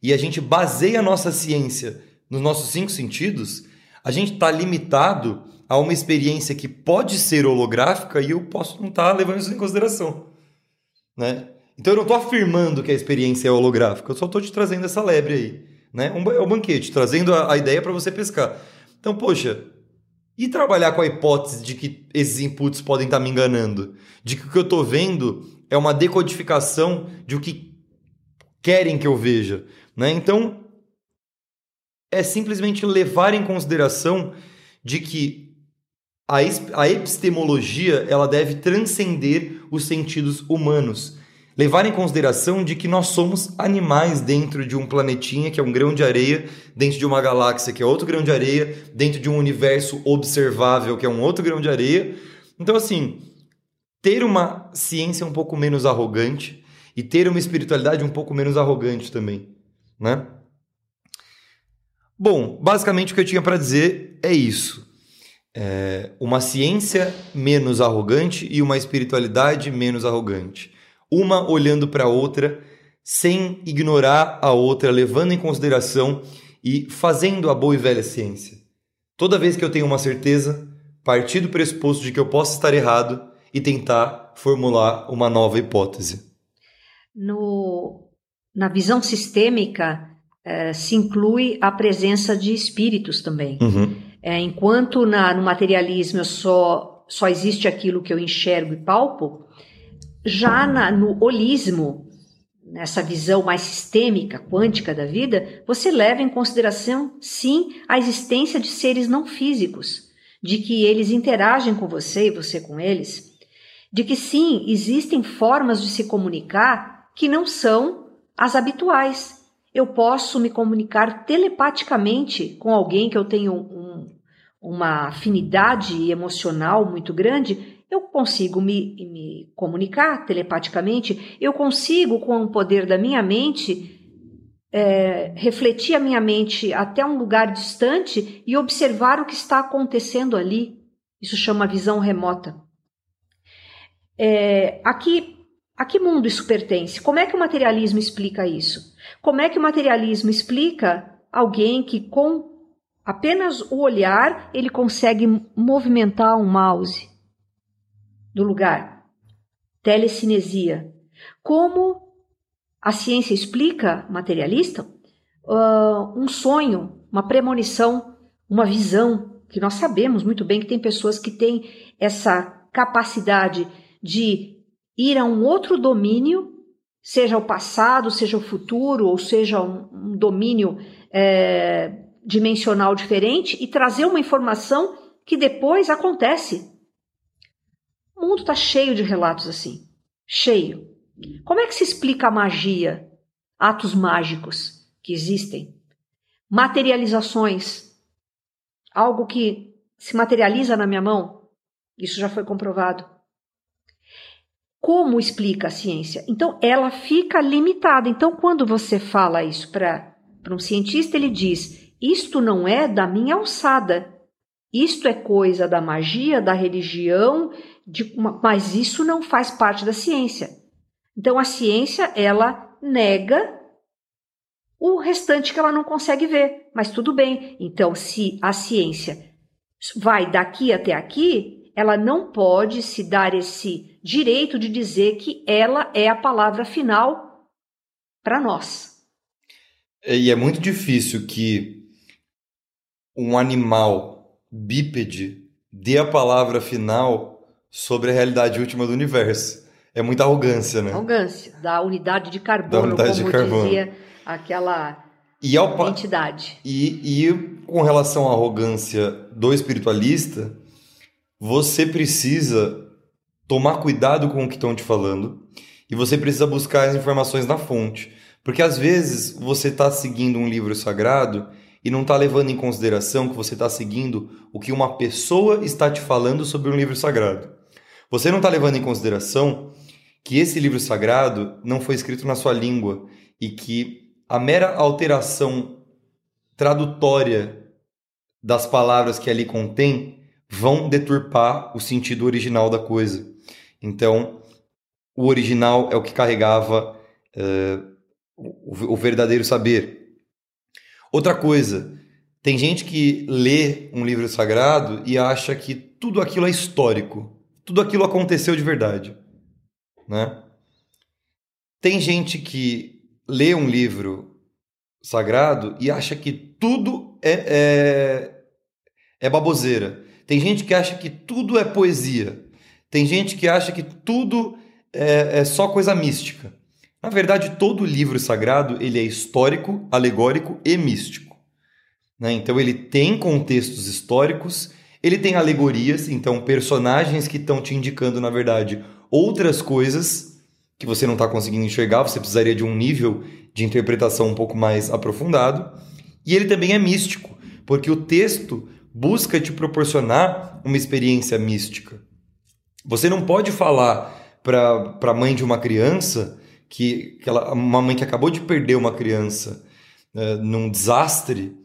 A: e a gente baseia a nossa ciência nos nossos cinco sentidos, a gente está limitado a uma experiência que pode ser holográfica e eu posso não estar tá levando isso em consideração. Né? Então eu não estou afirmando que a experiência é holográfica, eu só estou te trazendo essa lebre aí. Né? Um, é um banquete, trazendo a, a ideia para você pescar. Então, poxa, e trabalhar com a hipótese de que esses inputs podem estar me enganando? De que o que eu estou vendo é uma decodificação de o que querem que eu veja. Né? Então, é simplesmente levar em consideração de que a, epistemologia ela deve transcender os sentidos humanos levar em consideração de que nós somos animais dentro de um planetinha que é um grão de areia, dentro de uma galáxia que é outro grão de areia, dentro de um universo observável que é um outro grão de areia. Então, assim, ter uma ciência um pouco menos arrogante e ter uma espiritualidade um pouco menos arrogante também, né? Bom, basicamente o que eu tinha para dizer é isso. É uma ciência menos arrogante e uma espiritualidade menos arrogante. Uma olhando para a outra sem ignorar a outra, levando em consideração e fazendo a boa e velha ciência. Toda vez que eu tenho uma certeza, partir do pressuposto de que eu posso estar errado e tentar formular uma nova hipótese.
B: No, na visão sistêmica, é, se inclui a presença de espíritos também.
A: Uhum.
B: É, enquanto na, no materialismo só, só existe aquilo que eu enxergo e palpo, já na, no holismo, nessa visão mais sistêmica, quântica da vida, você leva em consideração, sim, a existência de seres não físicos, de que eles interagem com você e você com eles, de que sim, existem formas de se comunicar que não são as habituais. Eu posso me comunicar telepaticamente com alguém que eu tenho um, uma afinidade emocional muito grande eu consigo me, me comunicar telepaticamente, eu consigo, com o poder da minha mente, é, refletir a minha mente até um lugar distante e observar o que está acontecendo ali. Isso chama visão remota. É, aqui, a que mundo isso pertence? Como é que o materialismo explica isso? Como é que o materialismo explica alguém que com apenas o olhar ele consegue movimentar um mouse? do lugar. Telecinesia. Como a ciência explica, materialista, uh, um sonho, uma premonição, uma visão, que nós sabemos muito bem que tem pessoas que têm essa capacidade de ir a um outro domínio, seja o passado, seja o futuro, ou seja um, um domínio é, dimensional diferente, e trazer uma informação que depois acontece o mundo está cheio de relatos assim. Cheio. Como é que se explica a magia, atos mágicos que existem? Materializações. Algo que se materializa na minha mão. Isso já foi comprovado. Como explica a ciência? Então, ela fica limitada. Então, quando você fala isso para um cientista, ele diz: Isto não é da minha alçada. Isto é coisa da magia, da religião, de, mas isso não faz parte da ciência. Então a ciência ela nega o restante que ela não consegue ver, mas tudo bem. Então se a ciência vai daqui até aqui, ela não pode se dar esse direito de dizer que ela é a palavra final para nós.
A: E é muito difícil que um animal bípede dê a palavra final sobre a realidade última do universo. É muita arrogância, né?
B: Arrogância, da unidade de carbono,
A: unidade
B: como
A: de carbono.
B: dizia aquela
A: e ao
B: entidade.
A: E, e com relação à arrogância do espiritualista, você precisa tomar cuidado com o que estão te falando e você precisa buscar as informações na fonte. Porque às vezes você está seguindo um livro sagrado e não está levando em consideração que você está seguindo o que uma pessoa está te falando sobre um livro sagrado. Você não está levando em consideração que esse livro sagrado não foi escrito na sua língua e que a mera alteração tradutória das palavras que ali contém vão deturpar o sentido original da coisa. Então, o original é o que carregava uh, o, o verdadeiro saber. Outra coisa, tem gente que lê um livro sagrado e acha que tudo aquilo é histórico tudo aquilo aconteceu de verdade, né? Tem gente que lê um livro sagrado e acha que tudo é, é, é baboseira. Tem gente que acha que tudo é poesia. Tem gente que acha que tudo é, é só coisa mística. Na verdade, todo livro sagrado ele é histórico, alegórico e místico. Né? Então ele tem contextos históricos ele tem alegorias, então personagens que estão te indicando, na verdade, outras coisas que você não está conseguindo enxergar, você precisaria de um nível de interpretação um pouco mais aprofundado. E ele também é místico, porque o texto busca te proporcionar uma experiência mística. Você não pode falar para a mãe de uma criança que, que ela, uma mãe que acabou de perder uma criança uh, num desastre,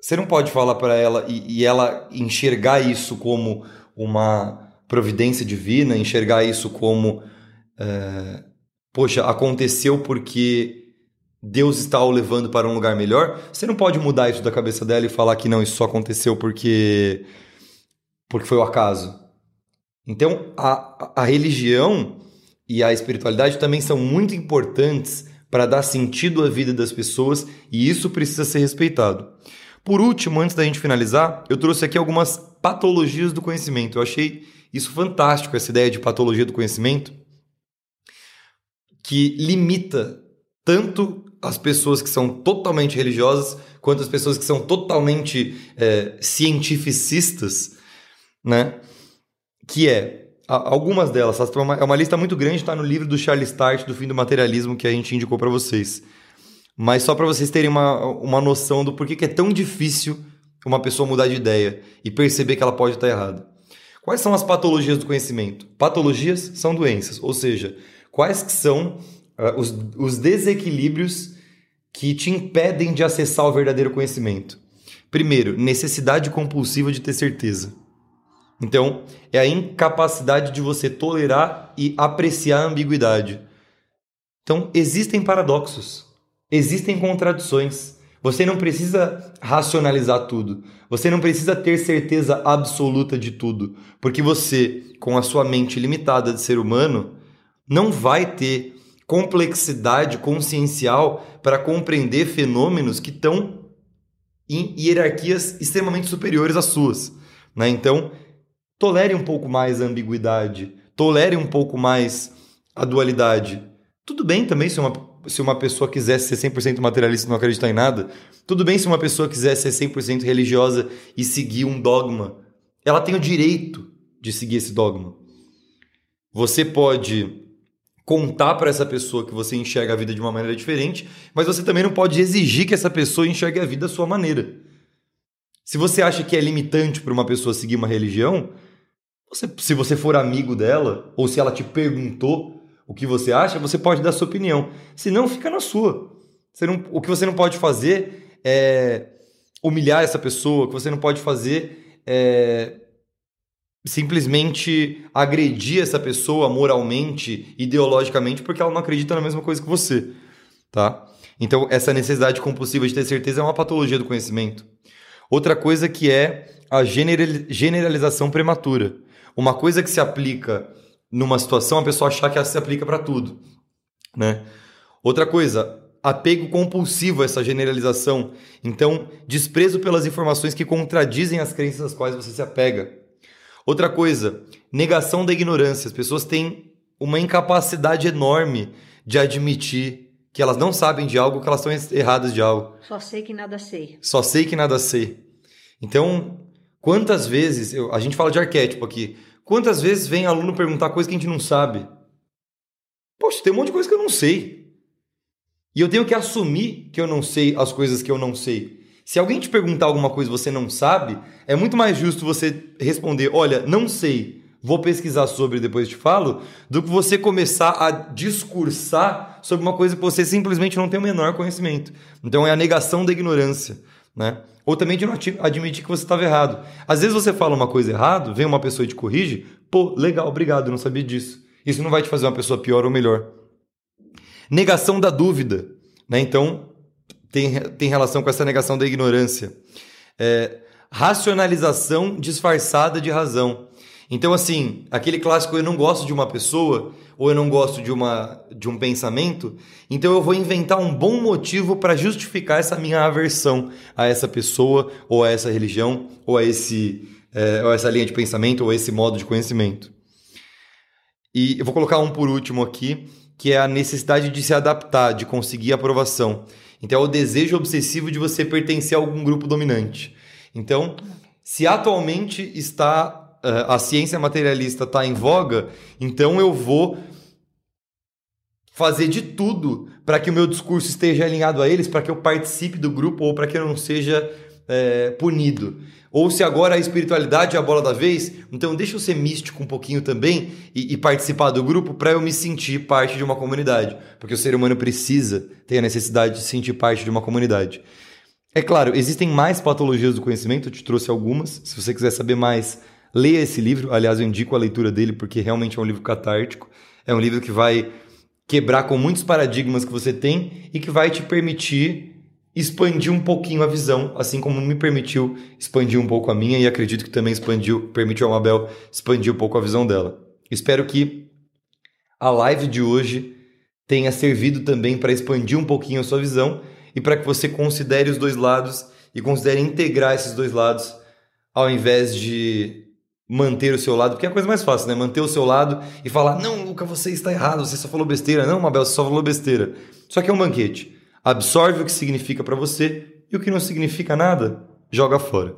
A: você não pode falar para ela e, e, ela enxergar isso como uma providência divina, enxergar isso como, uh, poxa, aconteceu porque Deus está o levando para um lugar melhor. Você não pode mudar isso da cabeça dela e falar que não, isso só aconteceu porque porque foi o acaso. Então, a, a religião e a espiritualidade também são muito importantes para dar sentido à vida das pessoas e isso precisa ser respeitado. Por último, antes da gente finalizar, eu trouxe aqui algumas patologias do conhecimento. Eu achei isso fantástico, essa ideia de patologia do conhecimento, que limita tanto as pessoas que são totalmente religiosas quanto as pessoas que são totalmente é, cientificistas, né? Que é algumas delas, é uma, é uma lista muito grande, está no livro do Charles Tart, do fim do materialismo, que a gente indicou para vocês. Mas só para vocês terem uma, uma noção do porquê que é tão difícil uma pessoa mudar de ideia e perceber que ela pode estar errada. Quais são as patologias do conhecimento? Patologias são doenças, ou seja, quais que são uh, os, os desequilíbrios que te impedem de acessar o verdadeiro conhecimento? Primeiro, necessidade compulsiva de ter certeza. Então, é a incapacidade de você tolerar e apreciar a ambiguidade. Então, existem paradoxos, existem contradições. Você não precisa racionalizar tudo. Você não precisa ter certeza absoluta de tudo, porque você, com a sua mente limitada de ser humano, não vai ter complexidade consciencial para compreender fenômenos que estão em hierarquias extremamente superiores às suas. Né? Então, Tolere um pouco mais a ambiguidade, tolere um pouco mais a dualidade. Tudo bem também se uma, se uma pessoa quisesse ser 100% materialista e não acreditar em nada. Tudo bem se uma pessoa quisesse ser 100% religiosa e seguir um dogma. Ela tem o direito de seguir esse dogma. Você pode contar para essa pessoa que você enxerga a vida de uma maneira diferente, mas você também não pode exigir que essa pessoa enxergue a vida da sua maneira. Se você acha que é limitante para uma pessoa seguir uma religião, você, se você for amigo dela, ou se ela te perguntou o que você acha, você pode dar sua opinião. Se não, fica na sua. Não, o que você não pode fazer é humilhar essa pessoa, o que você não pode fazer é simplesmente agredir essa pessoa moralmente, ideologicamente, porque ela não acredita na mesma coisa que você, tá? Então, essa necessidade compulsiva de ter certeza é uma patologia do conhecimento. Outra coisa que é a generalização prematura. Uma coisa que se aplica numa situação, a pessoa achar que ela se aplica para tudo, né? Outra coisa, apego compulsivo a essa generalização. Então, desprezo pelas informações que contradizem as crenças às quais você se apega. Outra coisa, negação da ignorância. As pessoas têm uma incapacidade enorme de admitir que elas não sabem de algo, que elas estão erradas de algo.
B: Só sei que nada sei.
A: Só sei que nada sei. Então, quantas vezes, eu, a gente fala de arquétipo aqui, Quantas vezes vem aluno perguntar coisa que a gente não sabe? Poxa, tem um monte de coisa que eu não sei. E eu tenho que assumir que eu não sei as coisas que eu não sei. Se alguém te perguntar alguma coisa que você não sabe, é muito mais justo você responder: olha, não sei, vou pesquisar sobre e depois te falo, do que você começar a discursar sobre uma coisa que você simplesmente não tem o menor conhecimento. Então é a negação da ignorância. Né? Ou também de não admitir que você estava errado. Às vezes você fala uma coisa errado, vem uma pessoa e te corrige, pô, legal, obrigado, eu não sabia disso. Isso não vai te fazer uma pessoa pior ou melhor. Negação da dúvida, né? Então, tem, tem relação com essa negação da ignorância. É, racionalização disfarçada de razão. Então, assim, aquele clássico eu não gosto de uma pessoa ou eu não gosto de, uma, de um pensamento, então eu vou inventar um bom motivo para justificar essa minha aversão a essa pessoa, ou a essa religião, ou a, esse, é, ou essa linha de pensamento, ou a esse modo de conhecimento. E eu vou colocar um por último aqui, que é a necessidade de se adaptar, de conseguir aprovação. Então é o desejo obsessivo de você pertencer a algum grupo dominante. Então, se atualmente está a ciência materialista está em voga, então eu vou fazer de tudo para que o meu discurso esteja alinhado a eles, para que eu participe do grupo ou para que eu não seja é, punido. Ou se agora a espiritualidade é a bola da vez, então deixa eu ser místico um pouquinho também e, e participar do grupo para eu me sentir parte de uma comunidade. Porque o ser humano precisa, tem a necessidade de sentir parte de uma comunidade. É claro, existem mais patologias do conhecimento, eu te trouxe algumas. Se você quiser saber mais, leia esse livro. Aliás, eu indico a leitura dele porque realmente é um livro catártico. É um livro que vai quebrar com muitos paradigmas que você tem e que vai te permitir expandir um pouquinho a visão, assim como me permitiu expandir um pouco a minha e acredito que também expandiu, permitiu a Mabel expandir um pouco a visão dela. Espero que a live de hoje tenha servido também para expandir um pouquinho a sua visão e para que você considere os dois lados e considere integrar esses dois lados ao invés de manter o seu lado, porque é a coisa mais fácil, né? Manter o seu lado e falar: "Não, Luca, você está errado, você só falou besteira". Não, Mabel, você só falou besteira. Só que é um banquete. Absorve o que significa para você e o que não significa nada, joga fora.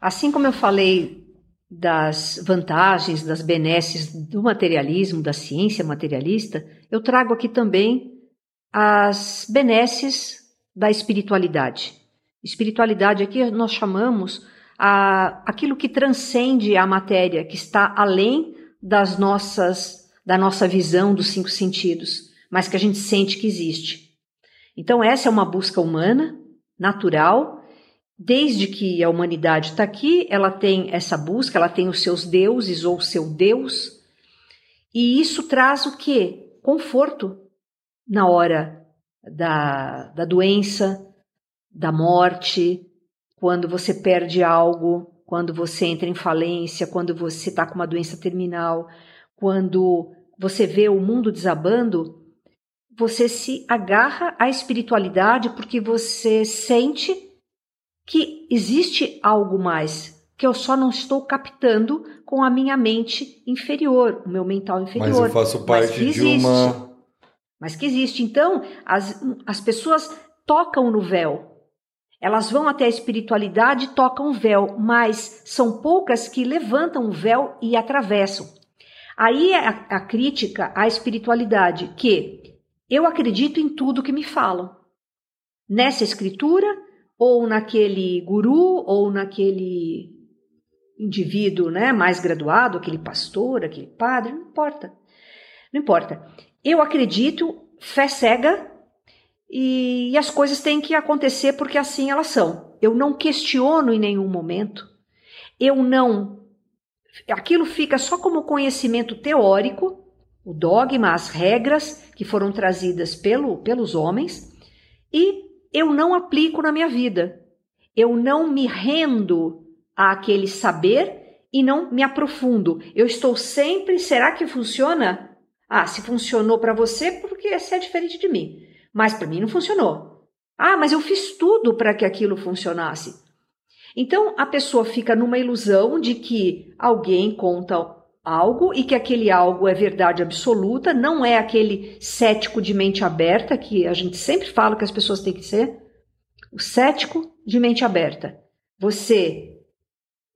B: Assim como eu falei das vantagens, das benesses do materialismo, da ciência materialista, eu trago aqui também as benesses da espiritualidade. Espiritualidade aqui nós chamamos a, aquilo que transcende a matéria, que está além das nossas, da nossa visão dos cinco sentidos, mas que a gente sente que existe. Então essa é uma busca humana, natural. Desde que a humanidade está aqui, ela tem essa busca, ela tem os seus deuses ou o seu Deus, e isso traz o que? Conforto na hora da, da doença, da morte, quando você perde algo, quando você entra em falência, quando você está com uma doença terminal, quando você vê o mundo desabando, você se agarra à espiritualidade porque você sente que existe algo mais, que eu só não estou captando com a minha mente inferior, o meu mental inferior. Mas
A: eu faço parte de uma
B: mas que existe. Então, as, as pessoas tocam no véu. Elas vão até a espiritualidade e tocam o véu, mas são poucas que levantam o véu e atravessam. Aí é a, a crítica à espiritualidade, que eu acredito em tudo que me falam. Nessa escritura, ou naquele guru, ou naquele indivíduo né, mais graduado, aquele pastor, aquele padre, não importa. Não importa. Eu acredito, fé cega, e, e as coisas têm que acontecer porque assim elas são. Eu não questiono em nenhum momento. Eu não. Aquilo fica só como conhecimento teórico, o dogma, as regras que foram trazidas pelo, pelos homens, e eu não aplico na minha vida. Eu não me rendo àquele saber e não me aprofundo. Eu estou sempre, será que funciona? Ah, se funcionou para você, porque você é diferente de mim. Mas para mim não funcionou. Ah, mas eu fiz tudo para que aquilo funcionasse. Então a pessoa fica numa ilusão de que alguém conta algo e que aquele algo é verdade absoluta, não é aquele cético de mente aberta que a gente sempre fala que as pessoas têm que ser. O cético de mente aberta. Você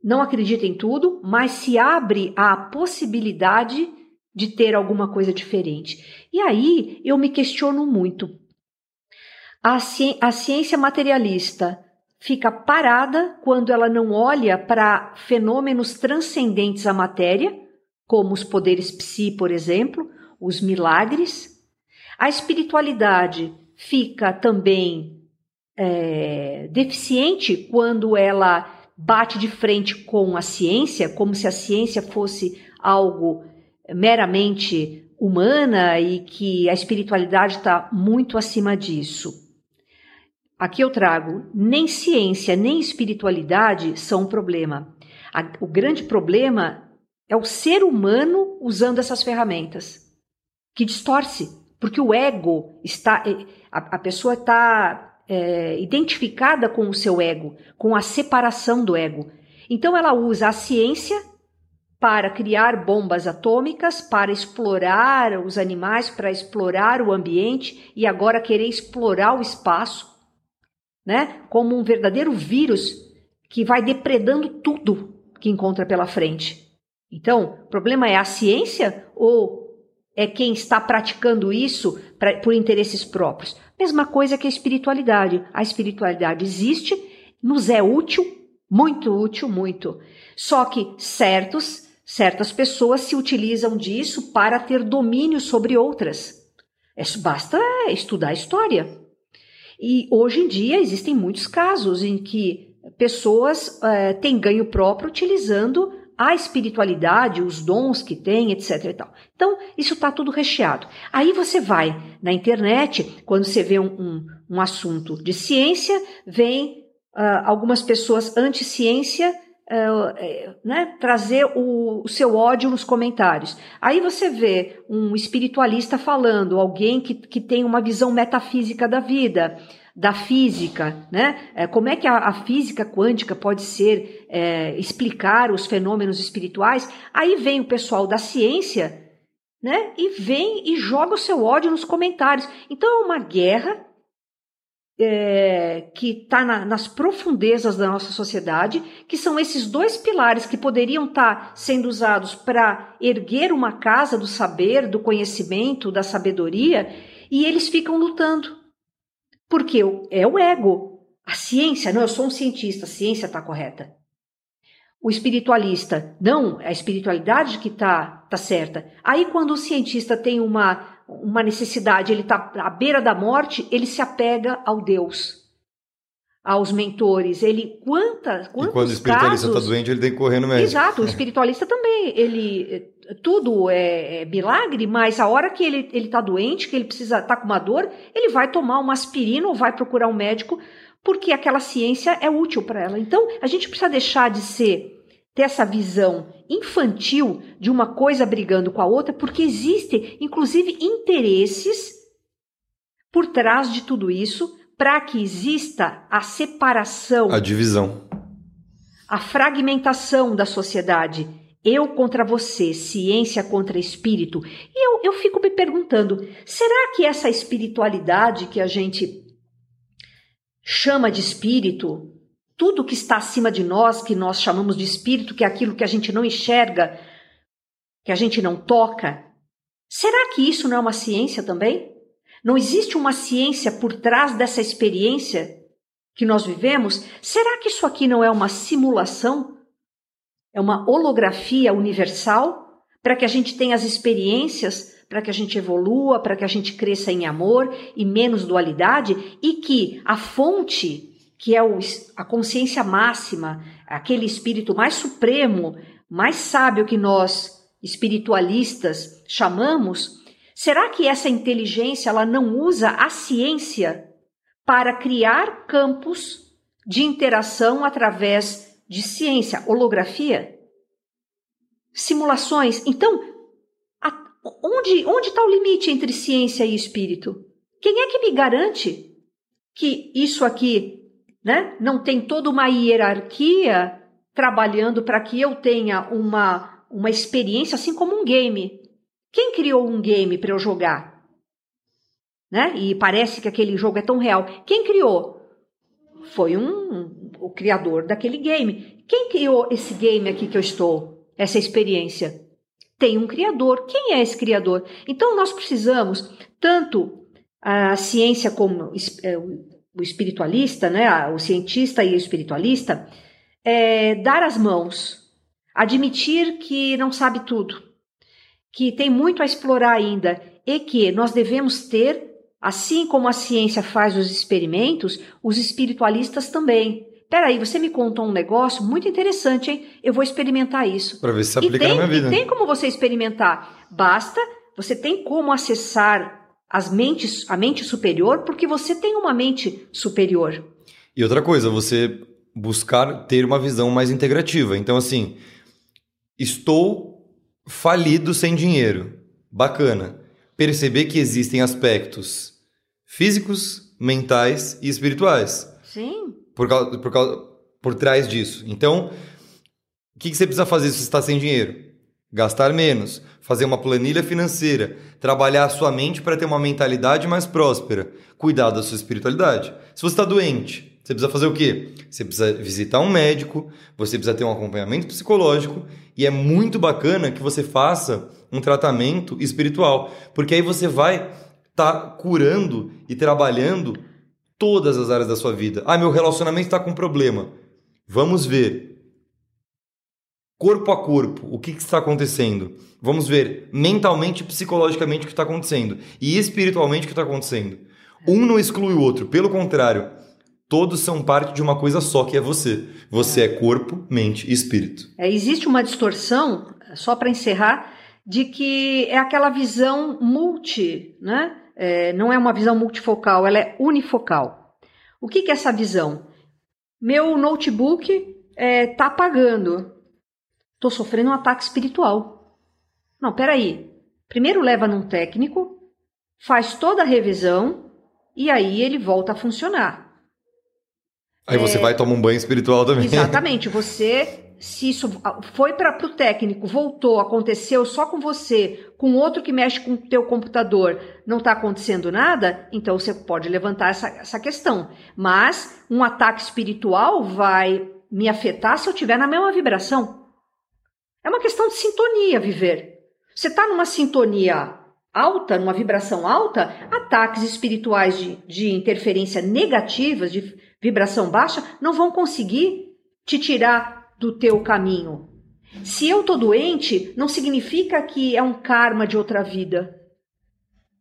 B: não acredita em tudo, mas se abre à possibilidade de ter alguma coisa diferente. E aí eu me questiono muito. A, ci a ciência materialista fica parada quando ela não olha para fenômenos transcendentes à matéria, como os poderes psi, por exemplo, os milagres. A espiritualidade fica também é, deficiente quando ela bate de frente com a ciência, como se a ciência fosse algo meramente humana e que a espiritualidade está muito acima disso. Aqui eu trago: nem ciência nem espiritualidade são um problema. o grande problema é o ser humano usando essas ferramentas, que distorce, porque o ego está. A, a pessoa está é, identificada com o seu ego, com a separação do ego. Então ela usa a ciência para criar bombas atômicas, para explorar os animais, para explorar o ambiente e agora querer explorar o espaço, né? Como um verdadeiro vírus que vai depredando tudo que encontra pela frente. Então, o problema é a ciência ou é quem está praticando isso pra, por interesses próprios. Mesma coisa que a espiritualidade. A espiritualidade existe, nos é útil, muito útil, muito. Só que certos, certas pessoas se utilizam disso para ter domínio sobre outras. É, basta estudar a história. E hoje em dia existem muitos casos em que pessoas é, têm ganho próprio utilizando a espiritualidade, os dons que tem, etc. E tal. Então, isso está tudo recheado. Aí você vai na internet, quando você vê um, um, um assunto de ciência, vem uh, algumas pessoas anti-ciência uh, né, trazer o, o, seu ódio nos comentários. Aí você vê um espiritualista falando, alguém que, que tem uma visão metafísica da vida da física, né? É, como é que a, a física quântica pode ser é, explicar os fenômenos espirituais? Aí vem o pessoal da ciência, né? E vem e joga o seu ódio nos comentários. Então é uma guerra é, que está na, nas profundezas da nossa sociedade, que são esses dois pilares que poderiam estar tá sendo usados para erguer uma casa do saber, do conhecimento, da sabedoria, e eles ficam lutando. Porque é o ego. A ciência, não, eu sou um cientista, a ciência está correta. O espiritualista, não, é a espiritualidade que está tá certa. Aí, quando o cientista tem uma, uma necessidade, ele está à beira da morte, ele se apega ao Deus aos mentores. Ele quanta, quantos
A: e quando o espiritualista está doente, ele tem que correr no médico.
B: Exato, o espiritualista também. Ele tudo é, é milagre, mas a hora que ele ele está doente, que ele precisa estar tá com uma dor, ele vai tomar uma aspirina ou vai procurar um médico, porque aquela ciência é útil para ela. Então, a gente precisa deixar de ser ter essa visão infantil de uma coisa brigando com a outra, porque existem, inclusive, interesses por trás de tudo isso para que exista a separação,
A: a divisão,
B: a fragmentação da sociedade. Eu contra você, ciência contra espírito. E eu, eu fico me perguntando: será que essa espiritualidade que a gente chama de espírito, tudo que está acima de nós, que nós chamamos de espírito, que é aquilo que a gente não enxerga, que a gente não toca, será que isso não é uma ciência também? Não existe uma ciência por trás dessa experiência que nós vivemos? Será que isso aqui não é uma simulação? É uma holografia universal para que a gente tenha as experiências, para que a gente evolua, para que a gente cresça em amor e menos dualidade e que a fonte, que é o, a consciência máxima, aquele espírito mais supremo, mais sábio que nós espiritualistas chamamos, Será que essa inteligência ela não usa a ciência para criar campos de interação através de ciência, holografia? Simulações. Então, a, onde onde está o limite entre ciência e espírito? Quem é que me garante que isso aqui, né, não tem toda uma hierarquia trabalhando para que eu tenha uma uma experiência assim como um game? Quem criou um game para eu jogar? Né? E parece que aquele jogo é tão real. Quem criou? Foi um, um, o criador daquele game. Quem criou esse game aqui que eu estou? Essa experiência? Tem um criador. Quem é esse criador? Então nós precisamos tanto a ciência como é, o espiritualista, né, o cientista e o espiritualista, é, dar as mãos, admitir que não sabe tudo, que tem muito a explorar ainda e que nós devemos ter, assim como a ciência faz os experimentos, os espiritualistas também. Peraí, você me contou um negócio muito interessante, hein? Eu vou experimentar isso.
A: Para ver se aplica tem, na minha vida.
B: E tem como você experimentar. Basta, você tem como acessar as mentes, a mente superior, porque você tem uma mente superior.
A: E outra coisa, você buscar ter uma visão mais integrativa. Então, assim, estou falido sem dinheiro. Bacana. Perceber que existem aspectos físicos, mentais e espirituais.
B: Sim.
A: Por, causa, por, causa, por trás disso. Então, o que, que você precisa fazer se você está sem dinheiro? Gastar menos, fazer uma planilha financeira, trabalhar a sua mente para ter uma mentalidade mais próspera, cuidar da sua espiritualidade. Se você está doente, Você precisa fazer o quê? Você precisa visitar um médico, você precisa ter um acompanhamento psicológico e é muito bacana que você faça um tratamento espiritual, porque aí você vai estar tá curando e trabalhando todas as áreas da sua vida. Ah, meu relacionamento está com problema. Vamos ver corpo a corpo o que, que está acontecendo. Vamos ver mentalmente e psicologicamente o que está acontecendo e espiritualmente o que está acontecendo. Um não exclui o outro, pelo contrário, todos são parte de uma coisa só, que é você. Você é corpo, mente e espírito.
B: É, existe uma distorção, só para encerrar, de que é aquela visão multi, né? É, não é uma visão multifocal, ela é unifocal. O que, que é essa visão? Meu notebook está é, apagando. Estou sofrendo um ataque espiritual. Não, peraí. Primeiro leva num técnico, faz toda a revisão e aí ele volta a funcionar.
A: Aí você é... vai tomar um banho espiritual também.
B: Exatamente. Você, se isso foi para o técnico, voltou, aconteceu só com você, com outro que mexe com o teu computador, não está acontecendo nada, então você pode levantar essa, essa questão. Mas um ataque espiritual vai me afetar se eu estiver na mesma vibração. É uma questão de sintonia viver. Você está numa sintonia alta, numa vibração alta, ataques espirituais de, de interferência negativas, de vibração baixa, não vão conseguir te tirar do teu caminho. Se eu tô doente, não significa que é um karma de outra vida.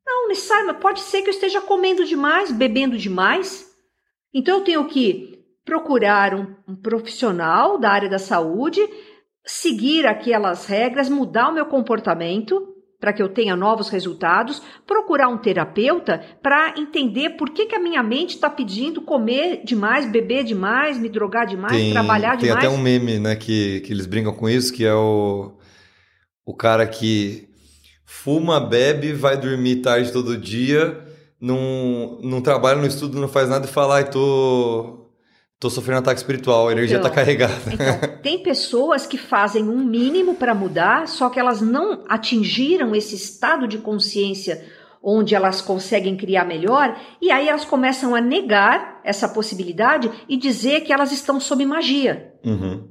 B: Não, necessariamente pode ser que eu esteja comendo demais, bebendo demais. Então eu tenho que procurar um, um profissional da área da saúde, seguir aquelas regras, mudar o meu comportamento para que eu tenha novos resultados, procurar um terapeuta para entender por que, que a minha mente está pedindo comer demais, beber demais, me drogar demais, tem, trabalhar
A: tem
B: demais.
A: Tem até um meme, né, que, que eles brincam com isso, que é o, o cara que fuma, bebe, vai dormir tarde todo dia, não, não trabalha no estudo, não faz nada e fala, ai, tô Tô sofrendo ataque espiritual, a energia tá então, carregada.
B: Então, tem pessoas que fazem um mínimo para mudar, só que elas não atingiram esse estado de consciência onde elas conseguem criar melhor, e aí elas começam a negar essa possibilidade e dizer que elas estão sob magia.
A: Uhum.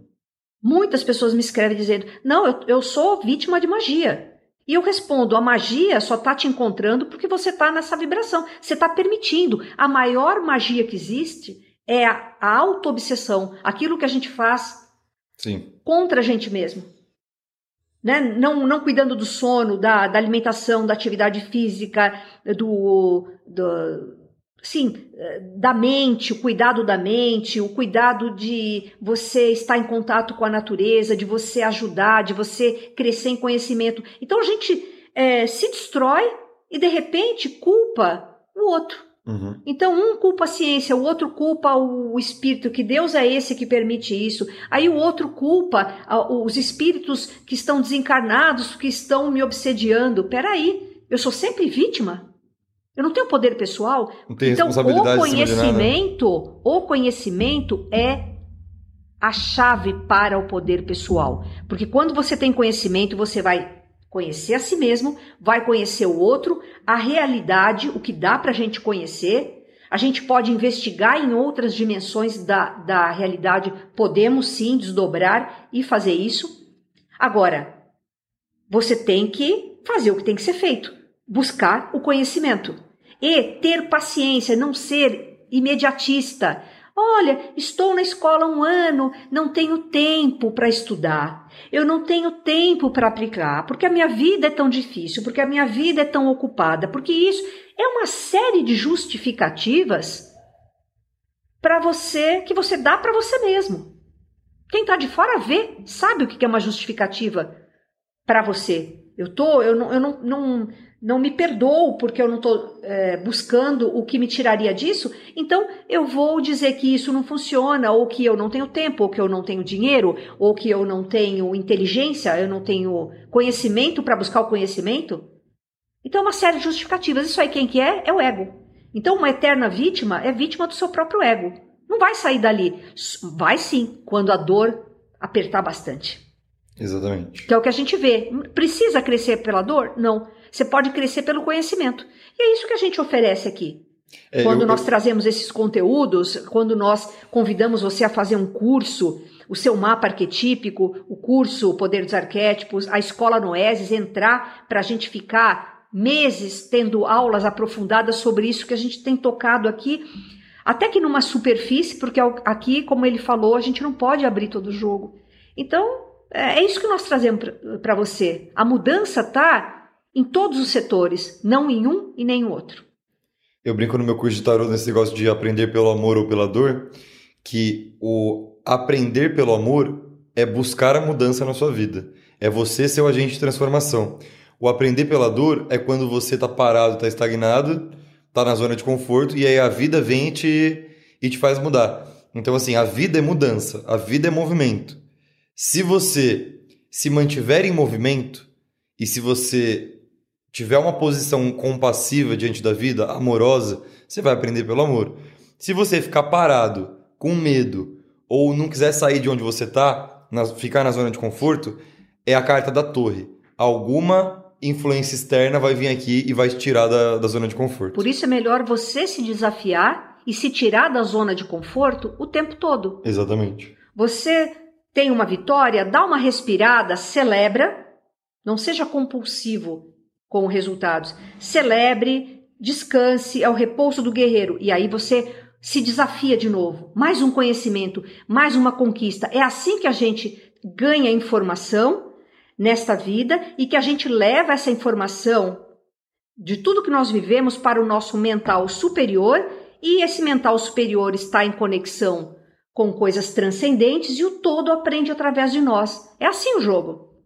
B: Muitas pessoas me escrevem dizendo: Não, eu, eu sou vítima de magia. E eu respondo: a magia só está te encontrando porque você está nessa vibração. Você está permitindo. A maior magia que existe é a, auto-obsessão, aquilo que a gente faz
A: Sim.
B: contra a gente mesmo. Né? Não, não cuidando do sono, da, da alimentação, da atividade física, do, do sim, da mente, o cuidado da mente, o cuidado de você estar em contato com a natureza, de você ajudar, de você crescer em conhecimento. Então a gente é, se destrói e de repente culpa o outro.
A: Uhum.
B: Então, um culpa a ciência, o outro culpa o espírito, que Deus é esse que permite isso. Aí o outro culpa os espíritos que estão desencarnados, que estão me obsediando. Peraí, eu sou sempre vítima? Eu não tenho poder pessoal?
A: Não tem
B: então, o conhecimento, o conhecimento é a chave para o poder pessoal. Porque quando você tem conhecimento, você vai conhecer a si mesmo, vai conhecer o outro, a realidade, o que dá para a gente conhecer. A gente pode investigar em outras dimensões da, da realidade, podemos sim desdobrar e fazer isso. Agora, você tem que fazer o que tem que ser feito, buscar o conhecimento e ter paciência, não ser imediatista. Olha, estou na escola um ano, não tenho tempo para estudar. Eu não tenho tempo para aplicar, porque a minha vida é tão difícil, porque a minha vida é tão ocupada, porque isso é uma série de justificativas para você que você dá para você mesmo. Quem está de fora vê, sabe o que é uma justificativa para você. Eu tô, eu não, eu não, não não me perdoo porque eu não estou é, buscando o que me tiraria disso, então eu vou dizer que isso não funciona, ou que eu não tenho tempo, ou que eu não tenho dinheiro, ou que eu não tenho inteligência, eu não tenho conhecimento para buscar o conhecimento. Então, uma série de justificativas. Isso aí quem que é? É o ego. Então, uma eterna vítima é vítima do seu próprio ego. Não vai sair dali. Vai sim, quando a dor apertar bastante.
A: Exatamente.
B: Que é o que a gente vê. Precisa crescer pela dor? Não. Você pode crescer pelo conhecimento. E é isso que a gente oferece aqui. É, quando eu, nós eu... trazemos esses conteúdos, quando nós convidamos você a fazer um curso, o seu mapa arquetípico, o curso o Poder dos Arquétipos, a escola Noeses, entrar para a gente ficar meses tendo aulas aprofundadas sobre isso que a gente tem tocado aqui, até que numa superfície, porque aqui, como ele falou, a gente não pode abrir todo o jogo. Então, é, é isso que nós trazemos para você. A mudança está em todos os setores, não em um e nem em outro.
A: Eu brinco no meu curso de tarô nesse negócio de aprender pelo amor ou pela dor, que o aprender pelo amor é buscar a mudança na sua vida. É você ser o agente de transformação. O aprender pela dor é quando você está parado, está estagnado, está na zona de conforto e aí a vida vem e te, e te faz mudar. Então, assim, a vida é mudança, a vida é movimento. Se você se mantiver em movimento e se você tiver uma posição compassiva diante da vida, amorosa, você vai aprender pelo amor. Se você ficar parado, com medo, ou não quiser sair de onde você está, ficar na zona de conforto, é a carta da torre. Alguma influência externa vai vir aqui e vai te tirar da, da zona de conforto.
B: Por isso é melhor você se desafiar e se tirar da zona de conforto o tempo todo.
A: Exatamente.
B: Você tem uma vitória, dá uma respirada, celebra, não seja compulsivo com resultados. Celebre, descanse, é o repouso do guerreiro. E aí você se desafia de novo. Mais um conhecimento, mais uma conquista. É assim que a gente ganha informação nesta vida e que a gente leva essa informação de tudo que nós vivemos para o nosso mental superior e esse mental superior está em conexão com coisas transcendentes e o todo aprende através de nós. É assim o jogo.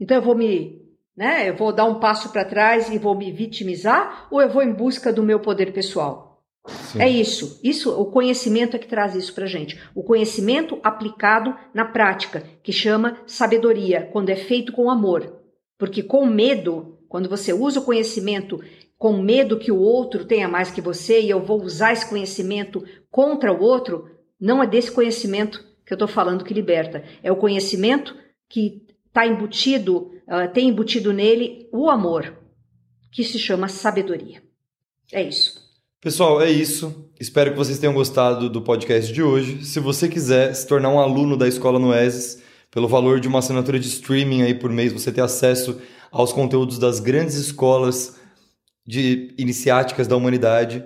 B: Então eu vou me né? Eu vou dar um passo para trás e vou me vitimizar ou eu vou em busca do meu poder pessoal? Sim. É isso. Isso, o conhecimento é que traz isso para gente. O conhecimento aplicado na prática, que chama sabedoria, quando é feito com amor. Porque com medo, quando você usa o conhecimento com medo que o outro tenha mais que você e eu vou usar esse conhecimento contra o outro, não é desse conhecimento que eu estou falando que liberta. É o conhecimento que está embutido uh, tem embutido nele o amor, que se chama sabedoria. É isso.
A: Pessoal, é isso. Espero que vocês tenham gostado do podcast de hoje. Se você quiser se tornar um aluno da Escola Noeses, pelo valor de uma assinatura de streaming aí por mês, você ter acesso aos conteúdos das grandes escolas de iniciáticas da humanidade,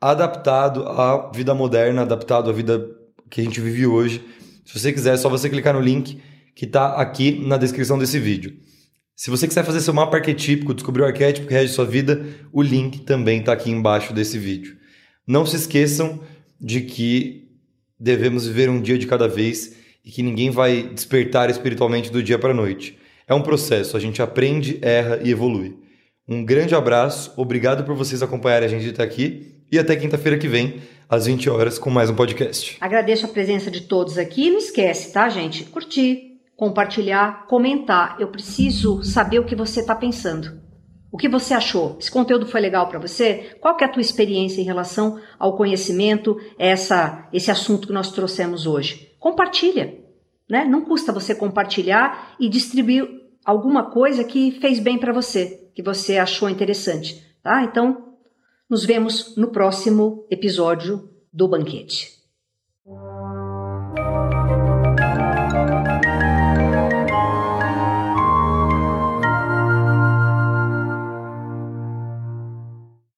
A: adaptado à vida moderna, adaptado à vida que a gente vive hoje. Se você quiser, é só você clicar no link que está aqui na descrição desse vídeo. Se você quiser fazer seu mapa arquetípico, descobrir o arquétipo que rege sua vida, o link também está aqui embaixo desse vídeo. Não se esqueçam de que devemos viver um dia de cada vez e que ninguém vai despertar espiritualmente do dia para a noite. É um processo, a gente aprende, erra e evolui. Um grande abraço, obrigado por vocês acompanharem a gente até aqui e até quinta-feira que vem, às 20 horas, com mais um podcast.
B: Agradeço a presença de todos aqui. Não esquece, tá, gente? Curtir, compartilhar, comentar. Eu preciso saber o que você está pensando. O que você achou? Esse conteúdo foi legal para você? Qual é a tua experiência em relação ao conhecimento, essa, esse assunto que nós trouxemos hoje? Compartilha, né? Não custa você compartilhar e distribuir alguma coisa que fez bem para você, que você achou interessante, tá? Então, nos vemos no próximo episódio do banquete.